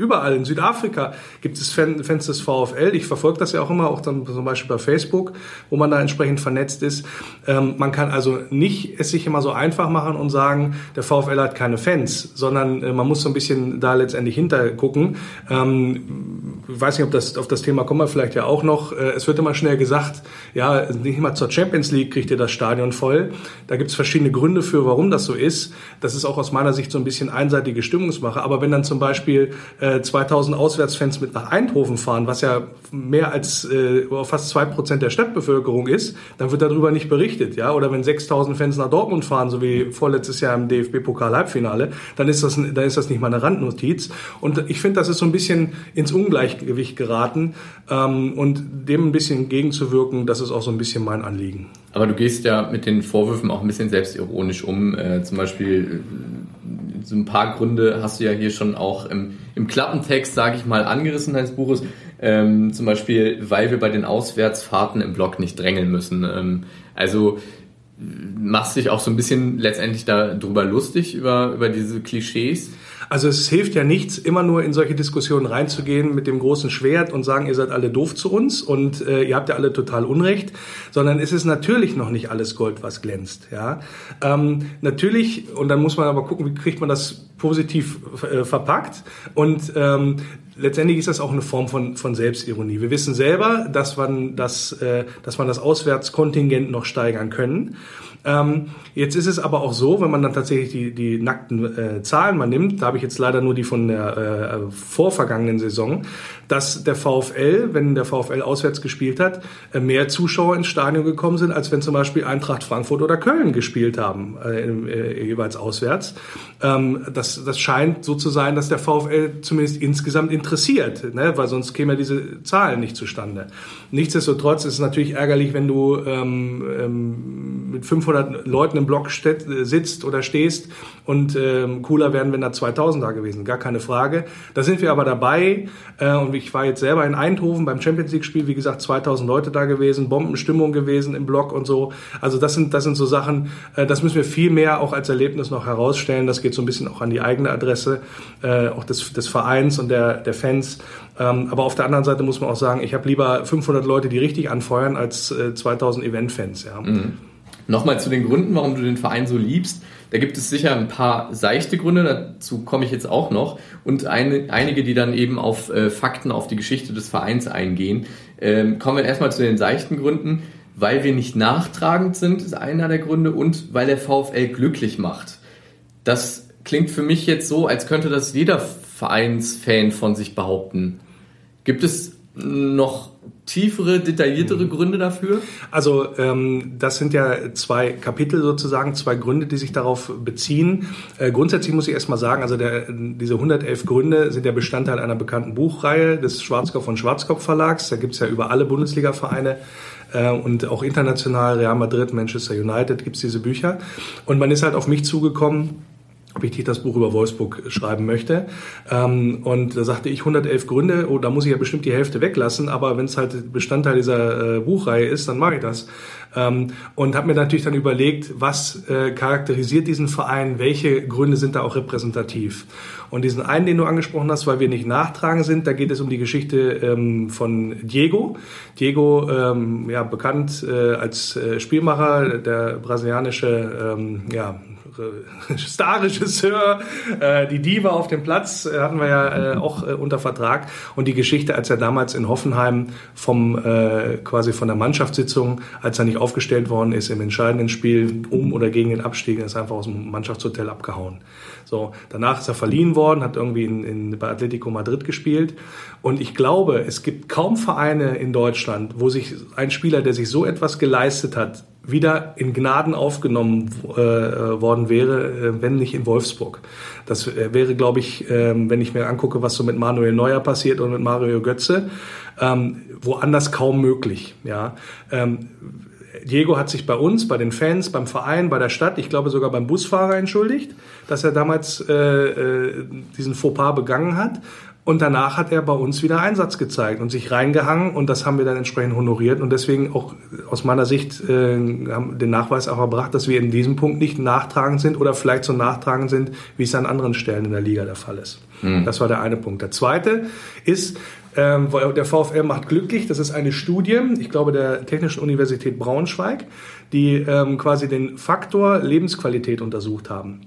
überall in Südafrika gibt es Fan, Fans des VfL. Ich verfolge das ja auch immer, auch dann zum Beispiel bei Facebook, wo man da entsprechend vernetzt ist. Ähm, man kann also nicht es sich immer so einfach machen und sagen, der VfL hat keine Fans, sondern äh, man muss so ein bisschen da letztendlich hintergucken. Ähm, ich weiß nicht, ob das auf das Thema kommen wir vielleicht ja auch noch. Äh, es wird immer schnell gesagt, ja, nicht mal zur Champions League kriegt ihr das Stadion voll. Da gibt es verschiedene Gründe für, warum das so ist. Das ist auch aus meiner Sicht so ein bisschen einseitige Stimmungsmache. Aber wenn dann zum Beispiel äh, 2000 Auswärtsfans mit nach Eindhoven fahren, was ja mehr als äh, fast zwei Prozent der Stadtbevölkerung ist, dann wird darüber nicht berichtet, ja. Oder wenn 6000 Fans nach Dortmund fahren, so wie vorletztes Jahr im DFB-Pokal-Halbfinale, dann ist das, dann ist das nicht mal eine Randnotiz. Und ich finde, das ist so ein bisschen ins Ungleichgewicht geraten ähm, und dem ein bisschen entgegenzuwirken, das ist auch so ein bisschen mein Anliegen. Aber du gehst ja mit den Vorwürfen auch ein bisschen selbstironisch um. Äh, zum Beispiel äh, so ein paar Gründe hast du ja hier schon auch im, im Klappentext, sage ich mal, angerissen deines Buches. Ähm, zum Beispiel, weil wir bei den Auswärtsfahrten im Blog nicht drängeln müssen. Ähm, also machst dich auch so ein bisschen letztendlich darüber lustig, über, über diese Klischees. Also es hilft ja nichts, immer nur in solche Diskussionen reinzugehen mit dem großen Schwert und sagen, ihr seid alle doof zu uns und äh, ihr habt ja alle total Unrecht, sondern es ist natürlich noch nicht alles Gold, was glänzt. Ja, ähm, natürlich und dann muss man aber gucken, wie kriegt man das positiv äh, verpackt und ähm, letztendlich ist das auch eine Form von, von Selbstironie. Wir wissen selber, dass man das, äh, dass man das Auswärtskontingent noch steigern können. Ähm, jetzt ist es aber auch so, wenn man dann tatsächlich die, die nackten äh, Zahlen mal nimmt, da habe ich jetzt leider nur die von der äh, vorvergangenen Saison, dass der VfL, wenn der VfL auswärts gespielt hat, äh, mehr Zuschauer ins Stadion gekommen sind, als wenn zum Beispiel Eintracht Frankfurt oder Köln gespielt haben, äh, äh, jeweils auswärts. Ähm, das, das scheint so zu sein, dass der VfL zumindest insgesamt interessiert, ne? weil sonst käme ja diese Zahlen nicht zustande. Nichtsdestotrotz ist es natürlich ärgerlich, wenn du ähm, ähm, mit 500 Leuten im Block steht, sitzt oder stehst und ähm, cooler werden, wenn da 2000 da gewesen, gar keine Frage. Da sind wir aber dabei äh, und ich war jetzt selber in Eindhoven beim Champions League Spiel, wie gesagt, 2000 Leute da gewesen, Bombenstimmung gewesen im Block und so. Also das sind das sind so Sachen, äh, das müssen wir viel mehr auch als Erlebnis noch herausstellen. Das geht so ein bisschen auch an die eigene Adresse, äh, auch des, des Vereins und der der Fans. Ähm, aber auf der anderen Seite muss man auch sagen, ich habe lieber 500 Leute, die richtig anfeuern, als äh, 2000 Event-Fans. Ja. Mhm. Nochmal zu den Gründen, warum du den Verein so liebst. Da gibt es sicher ein paar seichte Gründe, dazu komme ich jetzt auch noch. Und eine, einige, die dann eben auf äh, Fakten, auf die Geschichte des Vereins eingehen. Ähm, kommen wir erstmal zu den seichten Gründen. Weil wir nicht nachtragend sind, ist einer der Gründe. Und weil der VfL glücklich macht. Das klingt für mich jetzt so, als könnte das jeder Vereinsfan von sich behaupten. Gibt es noch tiefere, detailliertere Gründe dafür? Also ähm, das sind ja zwei Kapitel sozusagen, zwei Gründe, die sich darauf beziehen. Äh, grundsätzlich muss ich erstmal sagen, also der, diese 111 Gründe sind ja Bestandteil einer bekannten Buchreihe des Schwarzkopf und Schwarzkopf Verlags. Da gibt's ja über alle Bundesliga-Vereine äh, und auch international, Real Madrid, Manchester United gibt's diese Bücher. Und man ist halt auf mich zugekommen, ob ich das Buch über Wolfsburg schreiben möchte. Ähm, und da sagte ich 111 Gründe, oh, da muss ich ja bestimmt die Hälfte weglassen, aber wenn es halt Bestandteil dieser äh, Buchreihe ist, dann mache ich das. Ähm, und habe mir natürlich dann überlegt, was äh, charakterisiert diesen Verein, welche Gründe sind da auch repräsentativ. Und diesen einen, den du angesprochen hast, weil wir nicht nachtragen sind, da geht es um die Geschichte ähm, von Diego. Diego, ja, bekannt äh, als Spielmacher, der brasilianische ja, *laughs* Starregisseur, äh, die Diva auf dem Platz äh, hatten wir ja äh, auch äh, unter Vertrag und die Geschichte, als er damals in Hoffenheim vom äh, quasi von der Mannschaftssitzung, als er nicht aufgestellt worden ist im entscheidenden Spiel um oder gegen den Abstieg, ist einfach aus dem Mannschaftshotel abgehauen. So, danach ist er verliehen worden, hat irgendwie in, in, bei Atletico Madrid gespielt. Und ich glaube, es gibt kaum Vereine in Deutschland, wo sich ein Spieler, der sich so etwas geleistet hat, wieder in Gnaden aufgenommen äh, worden wäre, äh, wenn nicht in Wolfsburg. Das äh, wäre, glaube ich, äh, wenn ich mir angucke, was so mit Manuel Neuer passiert und mit Mario Götze, ähm, woanders kaum möglich. Ja. Ähm, Diego hat sich bei uns, bei den Fans, beim Verein, bei der Stadt, ich glaube sogar beim Busfahrer entschuldigt, dass er damals äh, äh, diesen Fauxpas begangen hat. Und danach hat er bei uns wieder Einsatz gezeigt und sich reingehangen und das haben wir dann entsprechend honoriert und deswegen auch aus meiner Sicht äh, haben den Nachweis auch erbracht, dass wir in diesem Punkt nicht nachtragend sind oder vielleicht so nachtragend sind, wie es an anderen Stellen in der Liga der Fall ist. Mhm. Das war der eine Punkt. Der zweite ist, ähm, der VfL macht glücklich. Das ist eine Studie, ich glaube, der Technischen Universität Braunschweig, die ähm, quasi den Faktor Lebensqualität untersucht haben.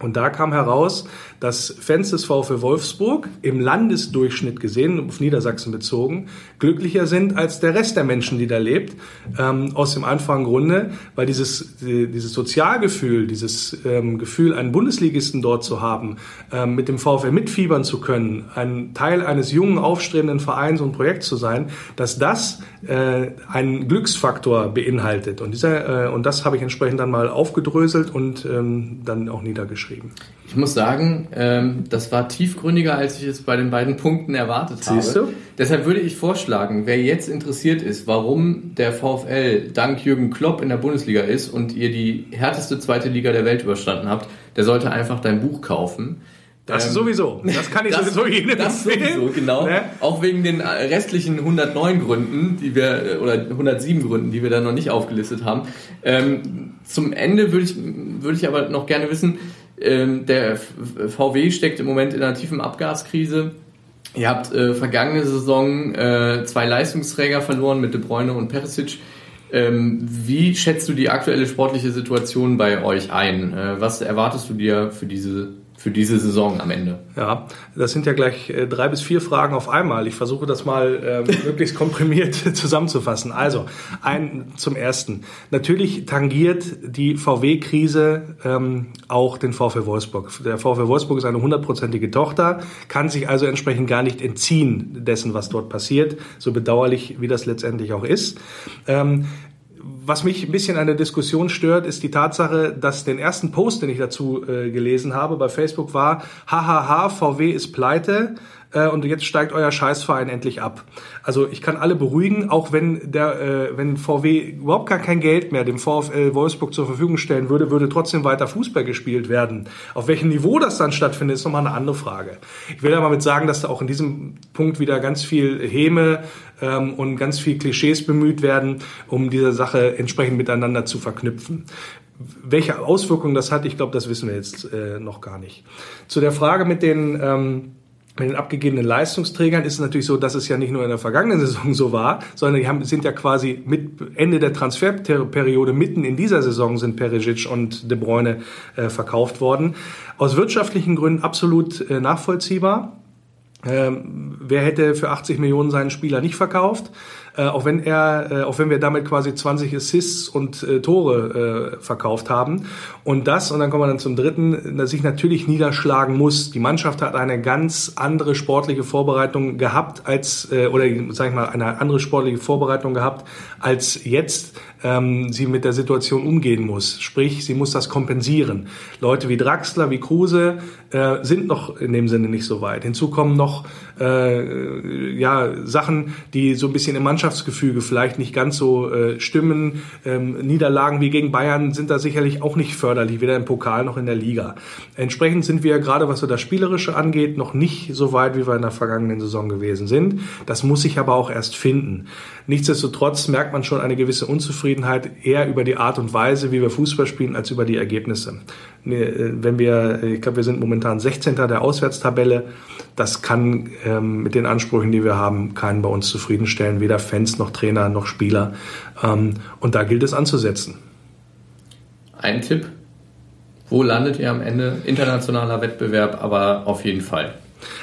Und da kam heraus, dass Fans des VfL Wolfsburg im Landesdurchschnitt gesehen, auf Niedersachsen bezogen, glücklicher sind als der Rest der Menschen, die da lebt. Ähm, aus dem einfachen Grunde, weil dieses, dieses Sozialgefühl, dieses ähm, Gefühl, einen Bundesligisten dort zu haben, ähm, mit dem VfL mitfiebern zu können, ein Teil eines jungen, aufstrebenden Vereins und Projekts zu sein, dass das äh, einen Glücksfaktor beinhaltet. Und, dieser, äh, und das habe ich entsprechend dann mal aufgedröselt und ähm, dann auch niedergeschrieben. Ich muss sagen, ähm, das war tiefgründiger, als ich es bei den beiden Punkten erwartet Siehst habe. Du? Deshalb würde ich vorschlagen, wer jetzt interessiert ist, warum der VfL dank Jürgen Klopp in der Bundesliga ist und ihr die härteste zweite Liga der Welt überstanden habt, der sollte einfach dein Buch kaufen. Das ähm, sowieso. Das kann ich *laughs* das, sowieso jedem Das sowieso, genau. Ne? Auch wegen den restlichen 109 Gründen, die wir, oder 107 Gründen, die wir da noch nicht aufgelistet haben. Ähm, zum Ende würde ich, würde ich aber noch gerne wissen, ähm, der VW steckt im Moment in einer tiefen Abgaskrise. Ihr habt äh, vergangene Saison äh, zwei Leistungsträger verloren mit De Bruyne und Perisic. Ähm, wie schätzt du die aktuelle sportliche Situation bei euch ein? Äh, was erwartest du dir für diese für diese Saison am Ende? Ja, das sind ja gleich äh, drei bis vier Fragen auf einmal. Ich versuche das mal äh, *laughs* möglichst komprimiert zusammenzufassen. Also, ein zum ersten. Natürlich tangiert die VW-Krise ähm, auch den VfL Wolfsburg. Der VfL Wolfsburg ist eine hundertprozentige Tochter, kann sich also entsprechend gar nicht entziehen dessen, was dort passiert, so bedauerlich wie das letztendlich auch ist. Ähm, was mich ein bisschen an der Diskussion stört, ist die Tatsache, dass den ersten Post, den ich dazu äh, gelesen habe bei Facebook war, hahaha, VW ist pleite äh, und jetzt steigt euer Scheißverein endlich ab. Also ich kann alle beruhigen, auch wenn der, äh, wenn VW überhaupt gar kein Geld mehr dem VfL Wolfsburg zur Verfügung stellen würde, würde trotzdem weiter Fußball gespielt werden. Auf welchem Niveau das dann stattfindet, ist nochmal eine andere Frage. Ich will damit sagen, dass da auch in diesem Punkt wieder ganz viel Häme ähm, und ganz viel Klischees bemüht werden, um diese Sache entsprechend miteinander zu verknüpfen. Welche Auswirkungen das hat, ich glaube, das wissen wir jetzt äh, noch gar nicht. Zu der Frage mit den ähm, mit den abgegebenen Leistungsträgern ist es natürlich so, dass es ja nicht nur in der vergangenen Saison so war, sondern die haben, sind ja quasi mit Ende der Transferperiode mitten in dieser Saison sind Perisic und De Bruyne äh, verkauft worden. Aus wirtschaftlichen Gründen absolut äh, nachvollziehbar. Ähm, wer hätte für 80 Millionen seinen Spieler nicht verkauft? Äh, auch wenn er, äh, auch wenn wir damit quasi 20 Assists und äh, Tore äh, verkauft haben. Und das, und dann kommen wir dann zum dritten, dass sich natürlich niederschlagen muss. Die Mannschaft hat eine ganz andere sportliche Vorbereitung gehabt als, äh, oder sag ich mal, eine andere sportliche Vorbereitung gehabt als jetzt ähm, sie mit der Situation umgehen muss. Sprich, sie muss das kompensieren. Leute wie Draxler, wie Kruse äh, sind noch in dem Sinne nicht so weit. Hinzu kommen noch äh, ja Sachen, die so ein bisschen im Mannschaftsgefüge vielleicht nicht ganz so äh, stimmen. Ähm, Niederlagen wie gegen Bayern sind da sicherlich auch nicht förderlich, weder im Pokal noch in der Liga. Entsprechend sind wir gerade, was so das Spielerische angeht, noch nicht so weit, wie wir in der vergangenen Saison gewesen sind. Das muss sich aber auch erst finden. Nichtsdestotrotz merkt man schon eine gewisse Unzufriedenheit eher über die Art und Weise, wie wir Fußball spielen, als über die Ergebnisse. Äh, wenn wir, ich glaube, wir sind momentan 16. der Auswärtstabelle, das kann ähm, mit den Ansprüchen, die wir haben, keinen bei uns zufriedenstellen, weder Fans noch Trainer noch Spieler. Ähm, und da gilt es anzusetzen. Ein Tipp. Wo landet ihr am Ende? Internationaler Wettbewerb, aber auf jeden Fall.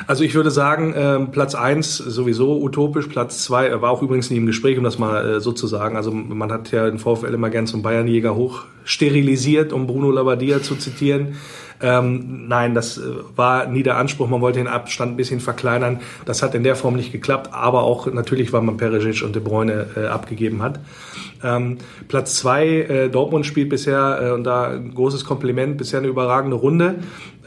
Also ich würde sagen, äh, Platz eins sowieso utopisch, Platz zwei äh, war auch übrigens nie im Gespräch, um das mal äh, so zu sagen. Also man hat ja den VfL immer gern zum Bayernjäger hoch sterilisiert, um Bruno Labbadia zu zitieren. Ähm, nein, das äh, war nie der Anspruch. Man wollte den Abstand ein bisschen verkleinern. Das hat in der Form nicht geklappt, aber auch natürlich, weil man Perisic und De Bruyne äh, abgegeben hat. Ähm, Platz zwei, äh, Dortmund spielt bisher, äh, und da ein großes Kompliment, bisher eine überragende Runde.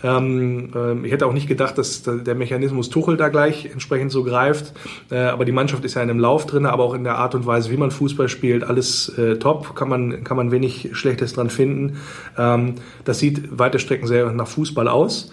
Ähm, äh, ich hätte auch nicht gedacht, dass der Mechanismus Tuchel da gleich entsprechend so greift. Äh, aber die Mannschaft ist ja in einem Lauf drin, aber auch in der Art und Weise, wie man Fußball spielt, alles äh, top. Kann man, kann man wenig Schlechtes dran finden. Ähm, das sieht weite Strecken sehr nach Fußball aus.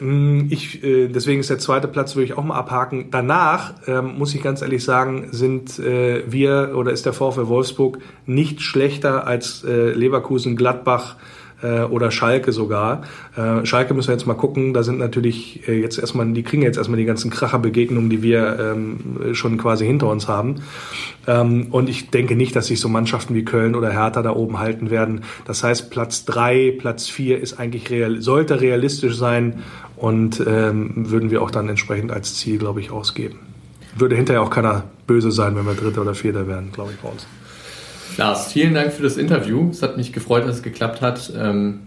Mm, ich, äh, deswegen ist der zweite Platz, würde ich auch mal abhaken. Danach, ähm, muss ich ganz ehrlich sagen, sind äh, wir oder ist der VfL Wolfsburg nicht schlechter als äh, Leverkusen, Gladbach, äh, oder Schalke sogar. Äh, Schalke müssen wir jetzt mal gucken, da sind natürlich äh, jetzt erstmal, die kriegen jetzt erstmal die ganzen Kracherbegegnungen, die wir ähm, schon quasi hinter uns haben. Ähm, und ich denke nicht, dass sich so Mannschaften wie Köln oder Hertha da oben halten werden. Das heißt, Platz drei, Platz vier ist eigentlich real, sollte realistisch sein und ähm, würden wir auch dann entsprechend als Ziel, glaube ich, ausgeben. Würde hinterher auch keiner böse sein, wenn wir Dritter oder Vierter werden, glaube ich, bei uns. Lars, vielen Dank für das Interview. Es hat mich gefreut, dass es geklappt hat. Ähm,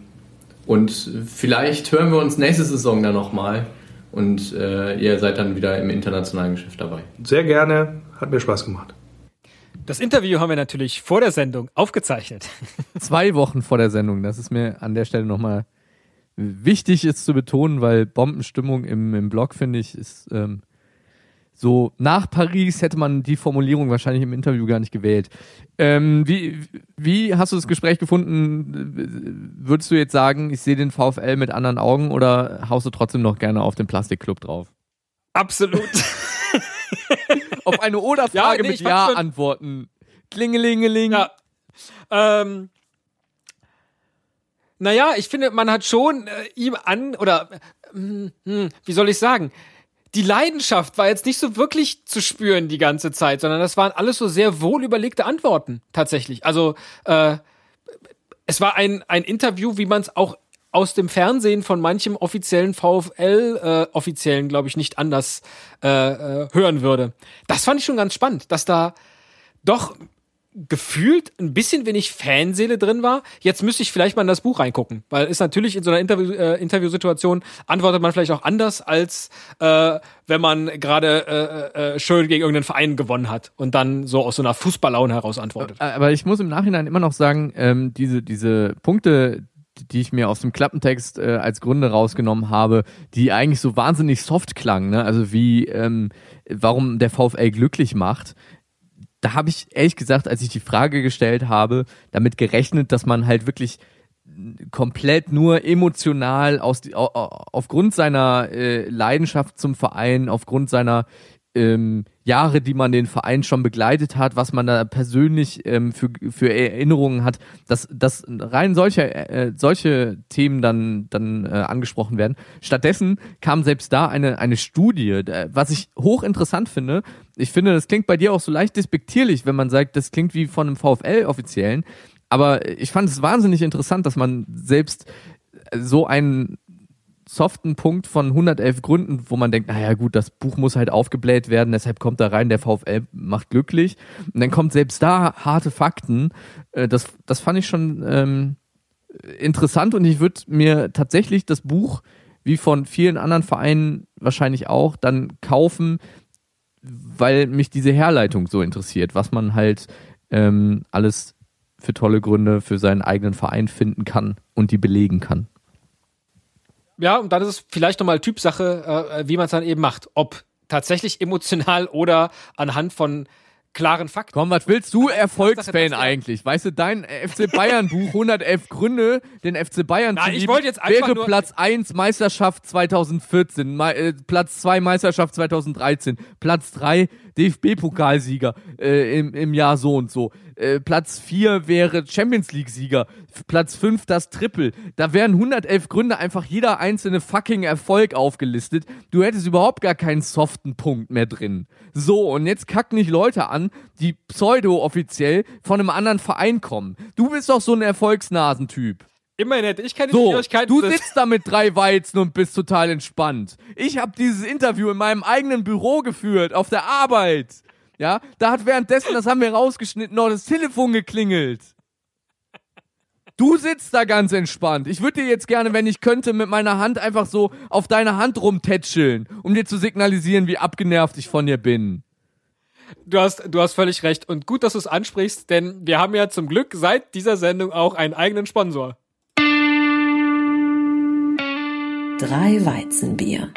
und vielleicht hören wir uns nächste Saison dann nochmal. Und äh, ihr seid dann wieder im internationalen Geschäft dabei. Sehr gerne. Hat mir Spaß gemacht. Das Interview haben wir natürlich vor der Sendung aufgezeichnet. *laughs* Zwei Wochen vor der Sendung. Das ist mir an der Stelle nochmal wichtig ist zu betonen, weil Bombenstimmung im, im Blog, finde ich, ist ähm, so nach Paris hätte man die Formulierung wahrscheinlich im Interview gar nicht gewählt. Ähm, wie, wie hast du das Gespräch gefunden? Würdest du jetzt sagen, ich sehe den VfL mit anderen Augen oder haust du trotzdem noch gerne auf den Plastikclub drauf? Absolut. *laughs* auf eine Oder-Frage ja, nee, mit Ja schon... antworten. Klingelingeling. Ja. Ähm, naja, ich finde, man hat schon äh, ihm an, oder hm, hm, wie soll ich sagen, die Leidenschaft war jetzt nicht so wirklich zu spüren die ganze Zeit, sondern das waren alles so sehr wohl überlegte Antworten tatsächlich. Also äh, es war ein, ein Interview, wie man es auch aus dem Fernsehen von manchem offiziellen VfL-Offiziellen, äh, glaube ich, nicht anders äh, äh, hören würde. Das fand ich schon ganz spannend, dass da doch gefühlt ein bisschen wenig Fanseele drin war. Jetzt müsste ich vielleicht mal in das Buch reingucken, weil ist natürlich in so einer Interview, äh, Interviewsituation antwortet man vielleicht auch anders, als äh, wenn man gerade äh, äh, schön gegen irgendeinen Verein gewonnen hat und dann so aus so einer Fußballlaune heraus antwortet. Äh, aber ich muss im Nachhinein immer noch sagen, ähm, diese, diese Punkte, die ich mir aus dem Klappentext äh, als Gründe rausgenommen habe, die eigentlich so wahnsinnig soft klangen, ne? also wie ähm, warum der VfL glücklich macht, da habe ich ehrlich gesagt, als ich die Frage gestellt habe, damit gerechnet, dass man halt wirklich komplett nur emotional aus, aufgrund seiner äh, Leidenschaft zum Verein, aufgrund seiner ähm, Jahre, die man den Verein schon begleitet hat, was man da persönlich ähm, für, für Erinnerungen hat, dass, dass rein solche, äh, solche Themen dann, dann äh, angesprochen werden. Stattdessen kam selbst da eine, eine Studie, was ich hochinteressant finde. Ich finde, das klingt bei dir auch so leicht despektierlich, wenn man sagt, das klingt wie von einem VfL-Offiziellen. Aber ich fand es wahnsinnig interessant, dass man selbst so einen soften Punkt von 111 Gründen, wo man denkt, naja gut, das Buch muss halt aufgebläht werden, deshalb kommt da rein, der VfL macht glücklich. Und dann kommt selbst da harte Fakten. Äh, das, das fand ich schon ähm, interessant und ich würde mir tatsächlich das Buch, wie von vielen anderen Vereinen wahrscheinlich auch, dann kaufen, weil mich diese Herleitung so interessiert, was man halt ähm, alles für tolle Gründe für seinen eigenen Verein finden kann und die belegen kann. Ja, und dann ist es vielleicht nochmal Typsache, äh, wie man es dann eben macht. Ob tatsächlich emotional oder anhand von klaren Fakten. Komm, was willst du Erfolgsfan eigentlich? Weißt du, dein FC Bayern Buch 111 Gründe, den FC Bayern Nein, zu ich lieben, wollte jetzt einfach wäre nur- Platz 1 Meisterschaft 2014, Me äh, Platz 2 Meisterschaft 2013, Platz 3 DFB-Pokalsieger äh, im, im Jahr so und so. Äh, Platz 4 wäre Champions League-Sieger. Platz 5 das Triple. Da wären 111 Gründe einfach jeder einzelne fucking Erfolg aufgelistet. Du hättest überhaupt gar keinen soften Punkt mehr drin. So, und jetzt kacken nicht Leute an, die pseudo-offiziell von einem anderen Verein kommen. Du bist doch so ein Erfolgsnasentyp. Immerhin hätte ich keine So, Schwierigkeiten. du sitzt da mit drei Weizen und bist total entspannt. Ich habe dieses Interview in meinem eigenen Büro geführt, auf der Arbeit. Ja, da hat währenddessen, das haben wir rausgeschnitten, noch das Telefon geklingelt. Du sitzt da ganz entspannt. Ich würde dir jetzt gerne, wenn ich könnte, mit meiner Hand einfach so auf deine Hand rumtätscheln, um dir zu signalisieren, wie abgenervt ich von dir bin. Du hast, du hast völlig recht. Und gut, dass du es ansprichst, denn wir haben ja zum Glück seit dieser Sendung auch einen eigenen Sponsor. Drei Weizenbier.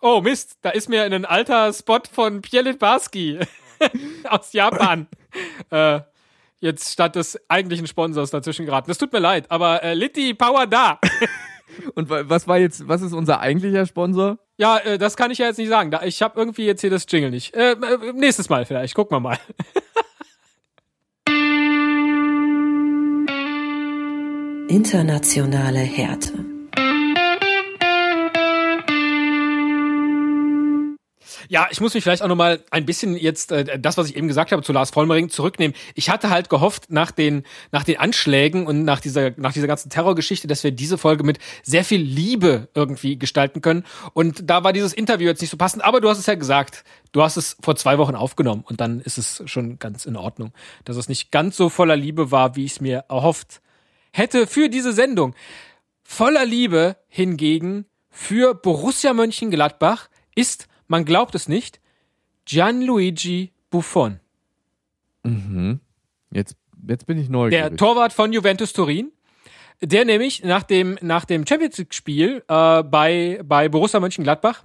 Oh Mist, da ist mir ein alter Spot von Pierre Litbarski. *laughs* Aus Japan. *laughs* äh, jetzt statt des eigentlichen Sponsors dazwischen geraten. Das tut mir leid, aber äh, Litti Power da. *laughs* Und wa- was war jetzt, was ist unser eigentlicher Sponsor? ja, äh, das kann ich ja jetzt nicht sagen. Da, ich habe irgendwie jetzt hier das Jingle nicht. Äh, äh, nächstes Mal vielleicht, gucken wir mal. Internationale Härte. Ja, ich muss mich vielleicht auch nochmal ein bisschen jetzt äh, das, was ich eben gesagt habe zu Lars Vollmering zurücknehmen. Ich hatte halt gehofft nach den nach den Anschlägen und nach dieser nach dieser ganzen Terrorgeschichte, dass wir diese Folge mit sehr viel Liebe irgendwie gestalten können. Und da war dieses Interview jetzt nicht so passend. Aber du hast es ja gesagt, du hast es vor zwei Wochen aufgenommen und dann ist es schon ganz in Ordnung, dass es nicht ganz so voller Liebe war, wie ich es mir erhofft hätte für diese Sendung. Voller Liebe hingegen für Borussia Mönchengladbach ist, man glaubt es nicht, Gianluigi Buffon, Jetzt, jetzt bin ich der neugierig. Torwart von Juventus Turin, der nämlich nach dem, nach dem Champions League-Spiel äh, bei, bei Borussia Mönchengladbach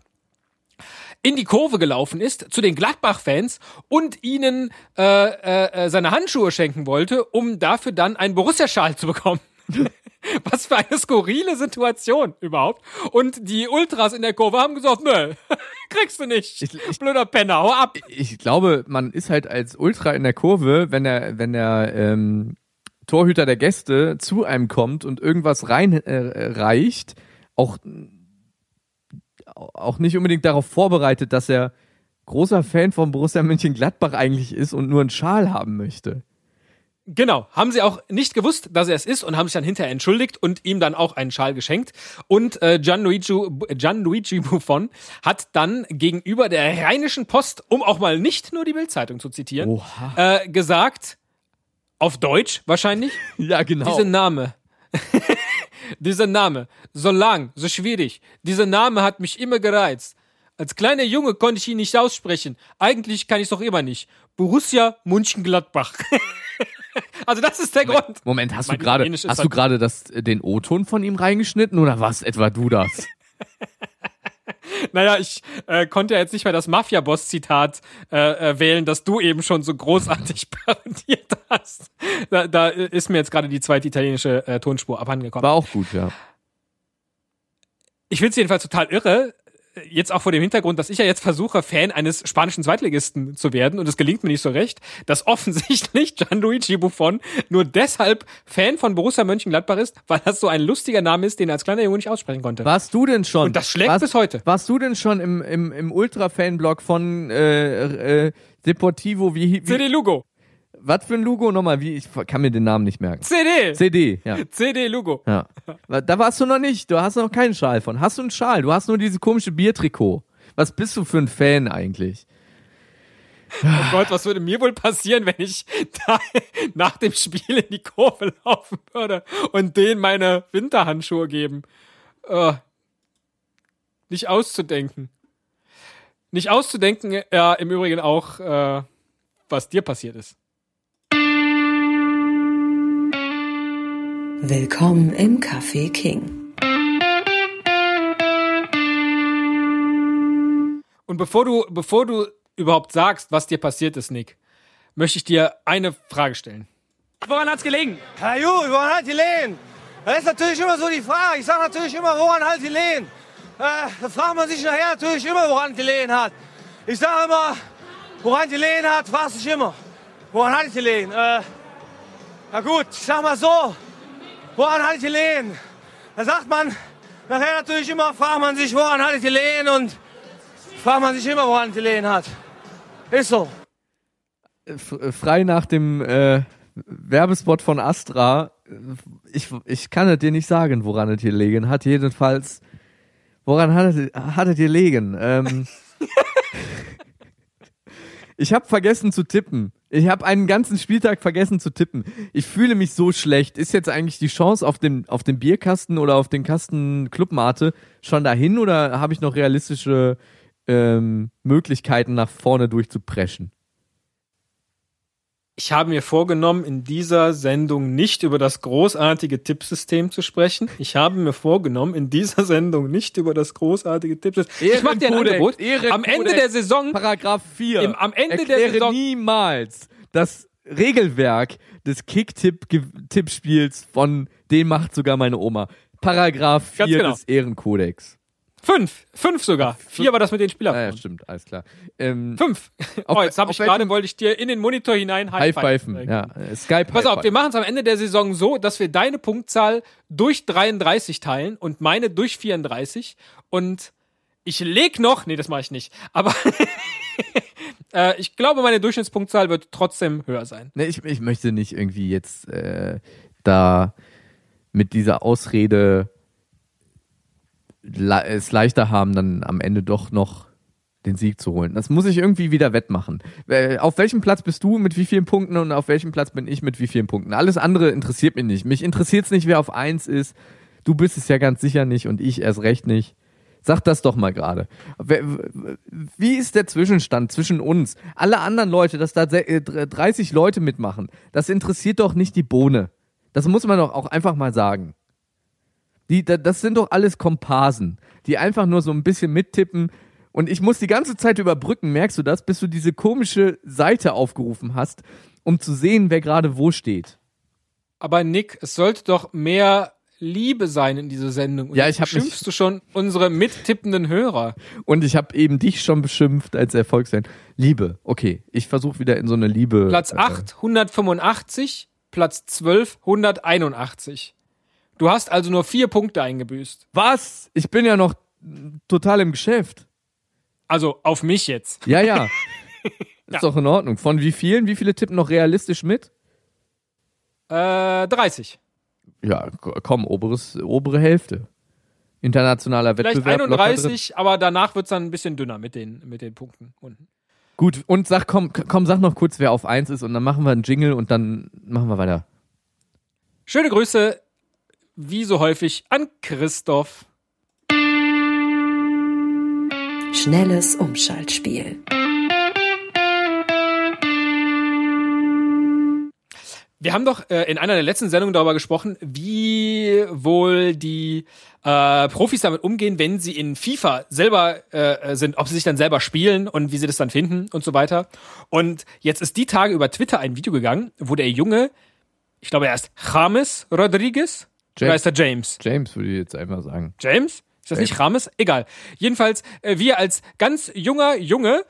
in die Kurve gelaufen ist zu den Gladbach-Fans und ihnen äh, äh, äh, seine Handschuhe schenken wollte, um dafür dann einen Borussia-Schal zu bekommen. *laughs* *laughs* Was für eine skurrile Situation überhaupt. Und die Ultras in der Kurve haben gesagt, nö, *laughs* kriegst du nicht. Ich- ich- Blöder Penner, hau ab. ich glaube, man ist halt als Ultra in der Kurve, wenn der, wenn der ähm, Torhüter der Gäste zu einem kommt und irgendwas reinreicht, äh, auch, auch nicht unbedingt darauf vorbereitet, dass er großer Fan von Borussia Mönchengladbach eigentlich ist und nur einen Schal haben möchte. Genau, haben sie auch nicht gewusst, dass er es ist und haben sich dann hinterher entschuldigt und ihm dann auch einen Schal geschenkt. Und äh, Gianluigi, Gianluigi Buffon hat dann gegenüber der Rheinischen Post, um auch mal nicht nur die Bildzeitung zu zitieren, äh, gesagt, auf Deutsch wahrscheinlich, *laughs* Ja, genau. dieser Name. *laughs* dieser Name, so lang, so schwierig. Dieser Name hat mich immer gereizt. Als kleiner Junge konnte ich ihn nicht aussprechen. Eigentlich kann ich es doch immer nicht. Borussia Mönchengladbach. *laughs* *laughs* also das ist der Grund. Moment, hast du gerade hast du halt- gerade das äh, den O-Ton von ihm reingeschnitten oder was etwa du das? *laughs* Naja, ich äh, konnte ja jetzt nicht mehr das Mafia-Boss-Zitat äh, äh, wählen, das du eben schon so großartig *laughs* parodiert hast. Da, da äh, ist mir jetzt gerade die zweite italienische äh, Tonspur abhandengekommen. War auch gut, ja. Ich finde es jedenfalls total irre, jetzt auch vor dem Hintergrund, dass ich ja jetzt versuche, Fan eines spanischen Zweitligisten zu werden und es gelingt mir nicht so recht, dass *laughs* offensichtlich Gianluigi Buffon nur deshalb Fan von Borussia Mönchengladbach ist, weil das so ein lustiger Name ist, den er als kleiner Junge nicht aussprechen konnte. Warst du denn schon? Und das schlägt warst, bis heute. Warst du denn schon im, im, im Ultra-Fan-Blog von äh, äh, Deportivo, wie, wie CD Lugo. Was für ein Logo nochmal? Wie, ich kann mir den Namen nicht merken. CD. CD, ja. *laughs* CD Lugo. ja. *laughs* Da warst du noch nicht, du hast noch keinen Schal von. Hast du einen Schal? Du hast nur diese komische Biertrikot. Was bist du für ein Fan eigentlich? Oh Gott, was würde mir wohl passieren, wenn ich *laughs* da nach dem Spiel in die Kurve laufen würde und denen meine Winterhandschuhe geben? Äh, nicht auszudenken. Nicht auszudenken, ja, im Übrigen auch, äh, was dir passiert ist. Willkommen im Café King. Und bevor du, bevor du überhaupt sagst, was dir passiert ist, Nick, möchte ich dir eine Frage stellen. Woran hat's gelegen? Ja gut, woran hat die Lehen? Das ist natürlich immer so die Frage. Ich sage natürlich immer, woran hat die Lehen? Äh, da fragt man sich nachher natürlich immer, woran die Lehen hat. Ich sage immer, woran die Lehen hat, fragst dich immer. Woran hat die Lehen? Äh, na gut, ich sag mal so, woran hat die Lehen? Da sagt man nachher natürlich immer, fragt man sich, woran hat die Lehen? Und fragt man sich immer, woran die Lehen hat. Ist so. F äh, frei nach dem äh, Werbespot von Astra. äh, Ich, ich kann es dir nicht sagen, woran es hier liegen hat. Jedenfalls, woran hat es, hat es hier liegen? Ähm, *laughs* *laughs* ich habe vergessen zu tippen. Ich habe einen ganzen Spieltag vergessen zu tippen. Ich fühle mich so schlecht. Ist jetzt eigentlich die Chance auf dem, auf dem Bierkasten oder auf den Kasten Clubmate schon dahin oder habe ich noch realistische ähm, Möglichkeiten nach vorne durchzupreschen? Ich habe mir vorgenommen, in dieser Sendung nicht über das großartige Tippsystem zu sprechen. Ich habe mir vorgenommen, in dieser Sendung nicht über das großartige Tippsystem. Ich mache dir ein Ehrenkodex, Angebot. Ehrenkodex. Am Ende der Saison Paragraph 4. Im- am Ende der Saison- niemals das Regelwerk des Kick-Tipp-Tippspiels von Den macht sogar meine Oma. Paragraph 4 Ganz genau. des Ehrenkodex. Fünf. Fünf sogar. Vier war das mit den Ja, Spielern. ja, stimmt, alles klar. Ähm, Fünf. *laughs* Auf- oh, jetzt habe ich gerade, wollte ich dir in den Monitor hinein High High ja. Äh, Skype Pass auf, wir machen es am Ende der Saison so, dass wir deine Punktzahl durch 33 teilen und meine durch 34 und ich leg noch, nee, das mache ich nicht, aber *laughs* äh, ich glaube, meine Durchschnittspunktzahl wird trotzdem höher sein. Ne, ich, ich möchte nicht irgendwie jetzt äh, da mit dieser Ausrede es leichter haben, dann am Ende doch noch den Sieg zu holen. Das muss ich irgendwie wieder wettmachen. Äh, auf welchem Platz bist du mit wie vielen Punkten und auf welchem Platz bin ich mit wie vielen Punkten? Alles andere interessiert mich nicht. Mich interessiert es nicht, wer auf eins ist. Du bist es ja ganz sicher nicht und ich erst recht nicht. Sag das doch mal gerade. Wie ist der Zwischenstand zwischen uns? Alle anderen Leute, dass da se- äh, 30 Leute mitmachen, das interessiert doch nicht die Bohne. Das muss man doch auch einfach mal sagen. Die, da- das sind doch alles Komparsen, die einfach nur so ein bisschen mittippen. Und ich muss die ganze Zeit überbrücken, merkst du das, bis du diese komische Seite aufgerufen hast, um zu sehen, wer gerade wo steht. Aber Nick, es sollte doch mehr Liebe sein in dieser Sendung. Und Ja, ich hab mich- beschimpfst du schon unsere mittippenden Hörer. Und ich habe eben dich schon beschimpft als Erfolgsfan. Liebe, okay, ich versuche wieder in so eine Liebe. Platz äh, 8, 185, Platz 12, 181. Du hast also nur vier Punkte eingebüßt. Was? Ich bin ja noch total im Geschäft. Also auf mich jetzt. Ja, ja. *laughs* Ist doch in Ordnung. Von wie vielen? Wie viele tippen noch realistisch mit? Äh, 30. Ja, komm, oberes, obere Hälfte. Internationaler Vielleicht Wettbewerb. drin. 31, aber danach wird's dann ein bisschen dünner mit den, mit den Punkten unten. Gut, und sag, komm, komm, sag noch kurz, wer auf eins ist und dann machen wir einen Jingle und dann machen wir weiter. Schöne Grüße, wie so häufig, an Christoph. Schnelles Umschaltspiel. Wir haben doch äh, in einer der letzten Sendungen darüber gesprochen, wie wohl die äh, Profis damit umgehen, wenn sie in FIFA selber äh, sind, ob sie sich dann selber spielen und wie sie das dann finden und so weiter. Und jetzt ist die Tage über Twitter ein Video gegangen, wo der Junge, ich glaube er ist James Rodriguez, oder James. ist er James? James würde ich jetzt einfach sagen. James? Ist das nicht Rames? Egal. Jedenfalls, äh, wie er als ganz junger Junge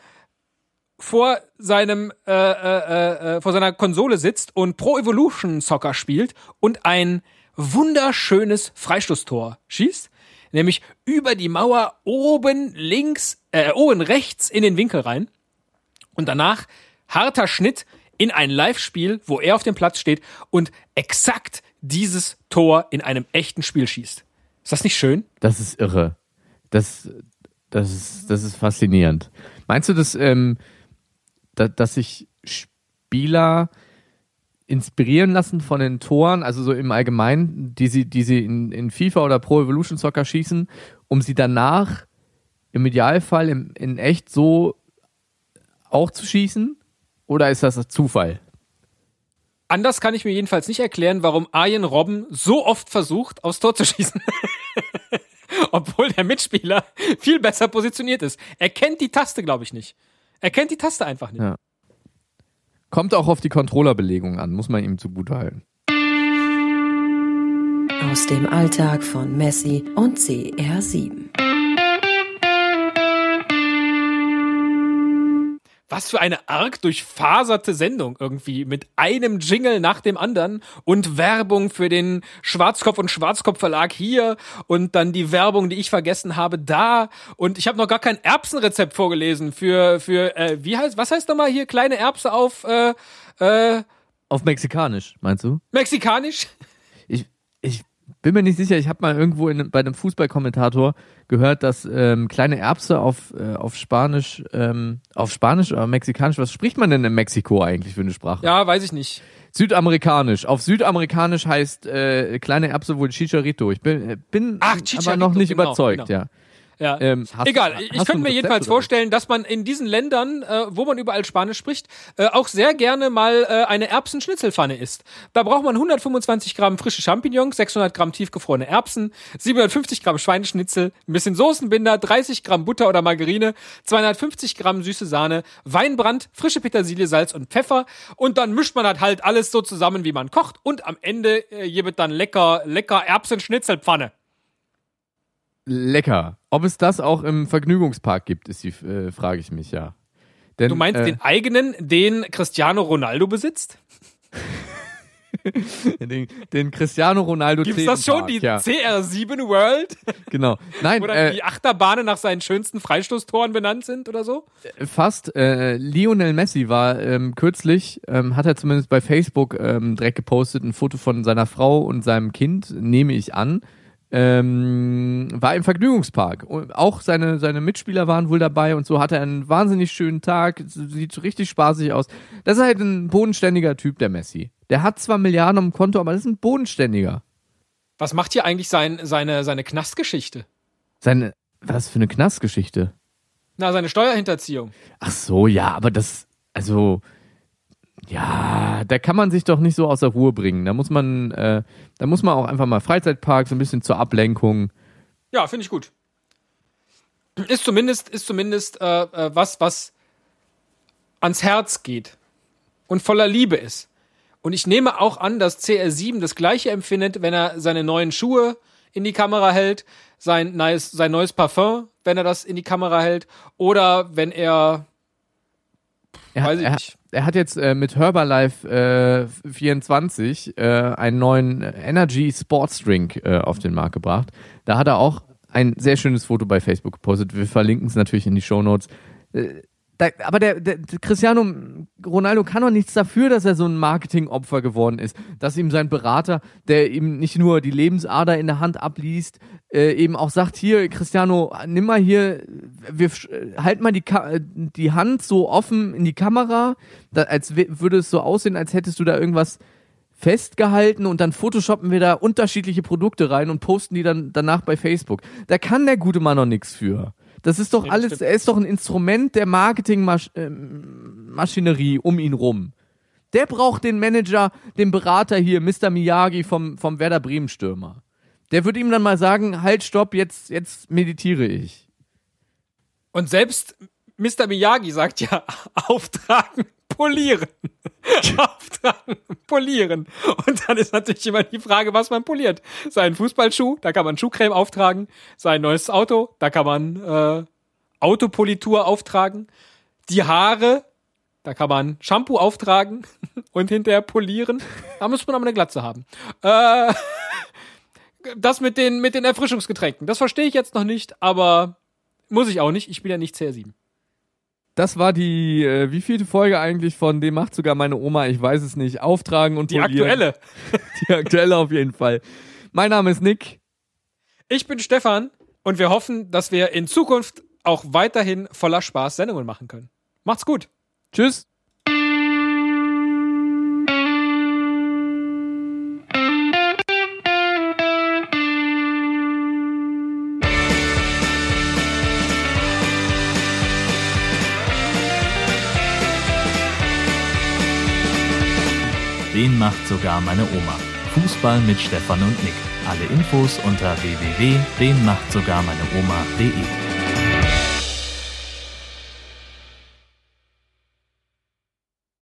vor seinem äh, äh, äh, vor seiner Konsole sitzt und Pro Evolution Soccer spielt und ein wunderschönes Freistoßtor schießt, nämlich über die Mauer oben links, äh, oben rechts in den Winkel rein und danach harter Schnitt in ein Live-Spiel, wo er auf dem Platz steht und exakt dieses Tor in einem echten Spiel schießt. Ist das nicht schön? Das ist irre. Das, das, ist, das ist faszinierend. Meinst du, dass, ähm, da, dass sich Spieler inspirieren lassen von den Toren, also so im Allgemeinen, die sie, die sie in, in FIFA oder Pro Evolution Soccer schießen, um sie danach im Idealfall im, in echt so auch zu schießen? Oder ist das Zufall? Anders kann ich mir jedenfalls nicht erklären, warum Arjen Robben so oft versucht, aufs Tor zu schießen. *laughs* Obwohl der Mitspieler viel besser positioniert ist. Er kennt die Taste, glaube ich, nicht. Er kennt die Taste einfach nicht. Ja. Kommt auch auf die Controllerbelegung an, muss man ihm zugutehalten. Aus dem Alltag von Messi und CR7. Was für eine arg durchfaserte Sendung irgendwie mit einem Jingle nach dem anderen und Werbung für den Schwarzkopf und Schwarzkopf Verlag hier und dann die Werbung, die ich vergessen habe, da und ich habe noch gar kein Erbsenrezept vorgelesen für für äh, wie heißt was heißt nochmal hier kleine Erbse auf äh, äh, Auf Mexikanisch, meinst du? Mexikanisch? Ich, ich bin mir nicht sicher, ich habe mal irgendwo in, bei einem Fußballkommentator gehört, dass ähm, kleine Erbse auf, äh, auf Spanisch, ähm, auf Spanisch oder Mexikanisch, was spricht man denn in Mexiko eigentlich für eine Sprache? Ja, weiß ich nicht. Südamerikanisch. Auf Südamerikanisch heißt äh, kleine Erbse wohl Chicharito. Ich bin, äh, bin Ach, aber Chicharito, noch nicht genau, überzeugt, genau. ja. Ja. Ähm, Egal, ich du ein könnte mir Rezept jedenfalls vorstellen, dass man in diesen Ländern, äh, wo man überall Spanisch spricht, äh, auch sehr gerne mal äh, eine Erbsenschnitzelpfanne isst. Da braucht man 125 Gramm frische Champignons, 600 Gramm tiefgefrorene Erbsen, 750 Gramm Schweineschnitzel, ein bisschen Soßenbinder, 30 Gramm Butter oder Margarine, 250 Gramm süße Sahne, Weinbrand, frische Petersilie, Salz und Pfeffer und dann mischt man das halt alles so zusammen, wie man kocht und am Ende äh, gibt dann lecker, lecker Erbsenschnitzelpfanne. Lecker. Ob es das auch im Vergnügungspark gibt, ist die äh, frage ich mich ja. Denn, Du meinst äh, den eigenen, den Cristiano Ronaldo besitzt? *laughs* den, den Cristiano Ronaldo Gibt's das schon, die ja, CR7 World? genau. Nein, *laughs* dann äh, die Achterbahnen nach seinen schönsten Freistoßtoren benannt sind oder so? fast. Äh, Lionel Messi war ähm, kürzlich, ähm, hat er zumindest bei Facebook ähm, direkt gepostet, ein Foto von seiner Frau und seinem Kind, nehme ich an. Ähm, war im Vergnügungspark. Und auch seine, seine Mitspieler waren wohl dabei und so hatte er einen wahnsinnig schönen Tag. Sieht richtig spaßig aus. Das ist halt ein bodenständiger Typ, der Messi. Der hat zwar Milliarden am Konto, aber das ist ein bodenständiger. Was macht hier eigentlich sein, seine, seine Knastgeschichte? Seine, was für eine Knastgeschichte. Na, seine Steuerhinterziehung. Ach so, ja, aber das, also, ja, da kann man sich doch nicht so aus der Ruhe bringen. Da muss man, äh, da muss man auch einfach mal Freizeitpark, so ein bisschen zur Ablenkung. Ja, finde ich gut. Ist zumindest, ist zumindest äh, äh, was, was ans Herz geht und voller Liebe ist. Und ich nehme auch an, dass CR7 das gleiche empfindet, wenn er seine neuen Schuhe in die Kamera hält, sein, nice, sein neues Parfum, wenn er das in die Kamera hält, oder wenn er, Er, weiß ich nicht. Er hat jetzt äh, mit Herbalife äh, 24 äh, einen neuen Energy Sports Drink äh, auf den Markt gebracht. Da hat er auch ein sehr schönes Foto bei Facebook gepostet. Wir verlinken es natürlich in die Show Notes. Da, aber der, der Cristiano Ronaldo kann doch nichts dafür, dass er so ein Marketingopfer geworden ist. Dass ihm sein Berater, der ihm nicht nur die Lebensader in der Hand abliest, äh, eben auch sagt, hier, Cristiano, nimm mal hier, wir halt mal die, die Hand so offen in die Kamera, da, als würde es so aussehen, als hättest du da irgendwas festgehalten und dann photoshoppen wir da unterschiedliche Produkte rein und posten die dann danach bei Facebook. Da kann der gute Mann noch nichts für. Das ist doch Nee, alles, stimmt. er ist doch ein Instrument der Marketingmaschinerie um ihn rum. Der braucht den Manager, den Berater hier, Mr. Miyagi vom, vom Werder Bremen Stürmer. Der würde ihm dann mal sagen, halt, stopp, jetzt, jetzt meditiere ich. Und selbst Mr. Miyagi sagt ja, *laughs* auftragen polieren. *laughs* auftragen, polieren. Und dann ist natürlich immer die Frage, was man poliert. Sein Fußballschuh, da kann man Schuhcreme auftragen. Sein neues Auto, da kann man äh, Autopolitur auftragen. Die Haare, da kann man Shampoo auftragen *laughs* und hinterher polieren. Da muss man aber eine Glatze haben. Äh, das mit den, mit den Erfrischungsgetränken, das verstehe ich jetzt noch nicht, aber muss ich auch nicht. Ich bin ja nicht CR7. Das war die, äh, wie vielte Folge eigentlich von dem macht sogar meine Oma, ich weiß es nicht, auftragen und Die polieren. aktuelle. *laughs* Die aktuelle auf jeden Fall. Mein Name ist Nick. Ich bin Stefan und wir hoffen, dass wir in Zukunft auch weiterhin voller Spaß Sendungen machen können. Macht's gut. Tschüss. Den macht sogar meine Oma. Fußball mit Stefan und Nick. Alle Infos unter www.denmachtsogarmeineoma.de.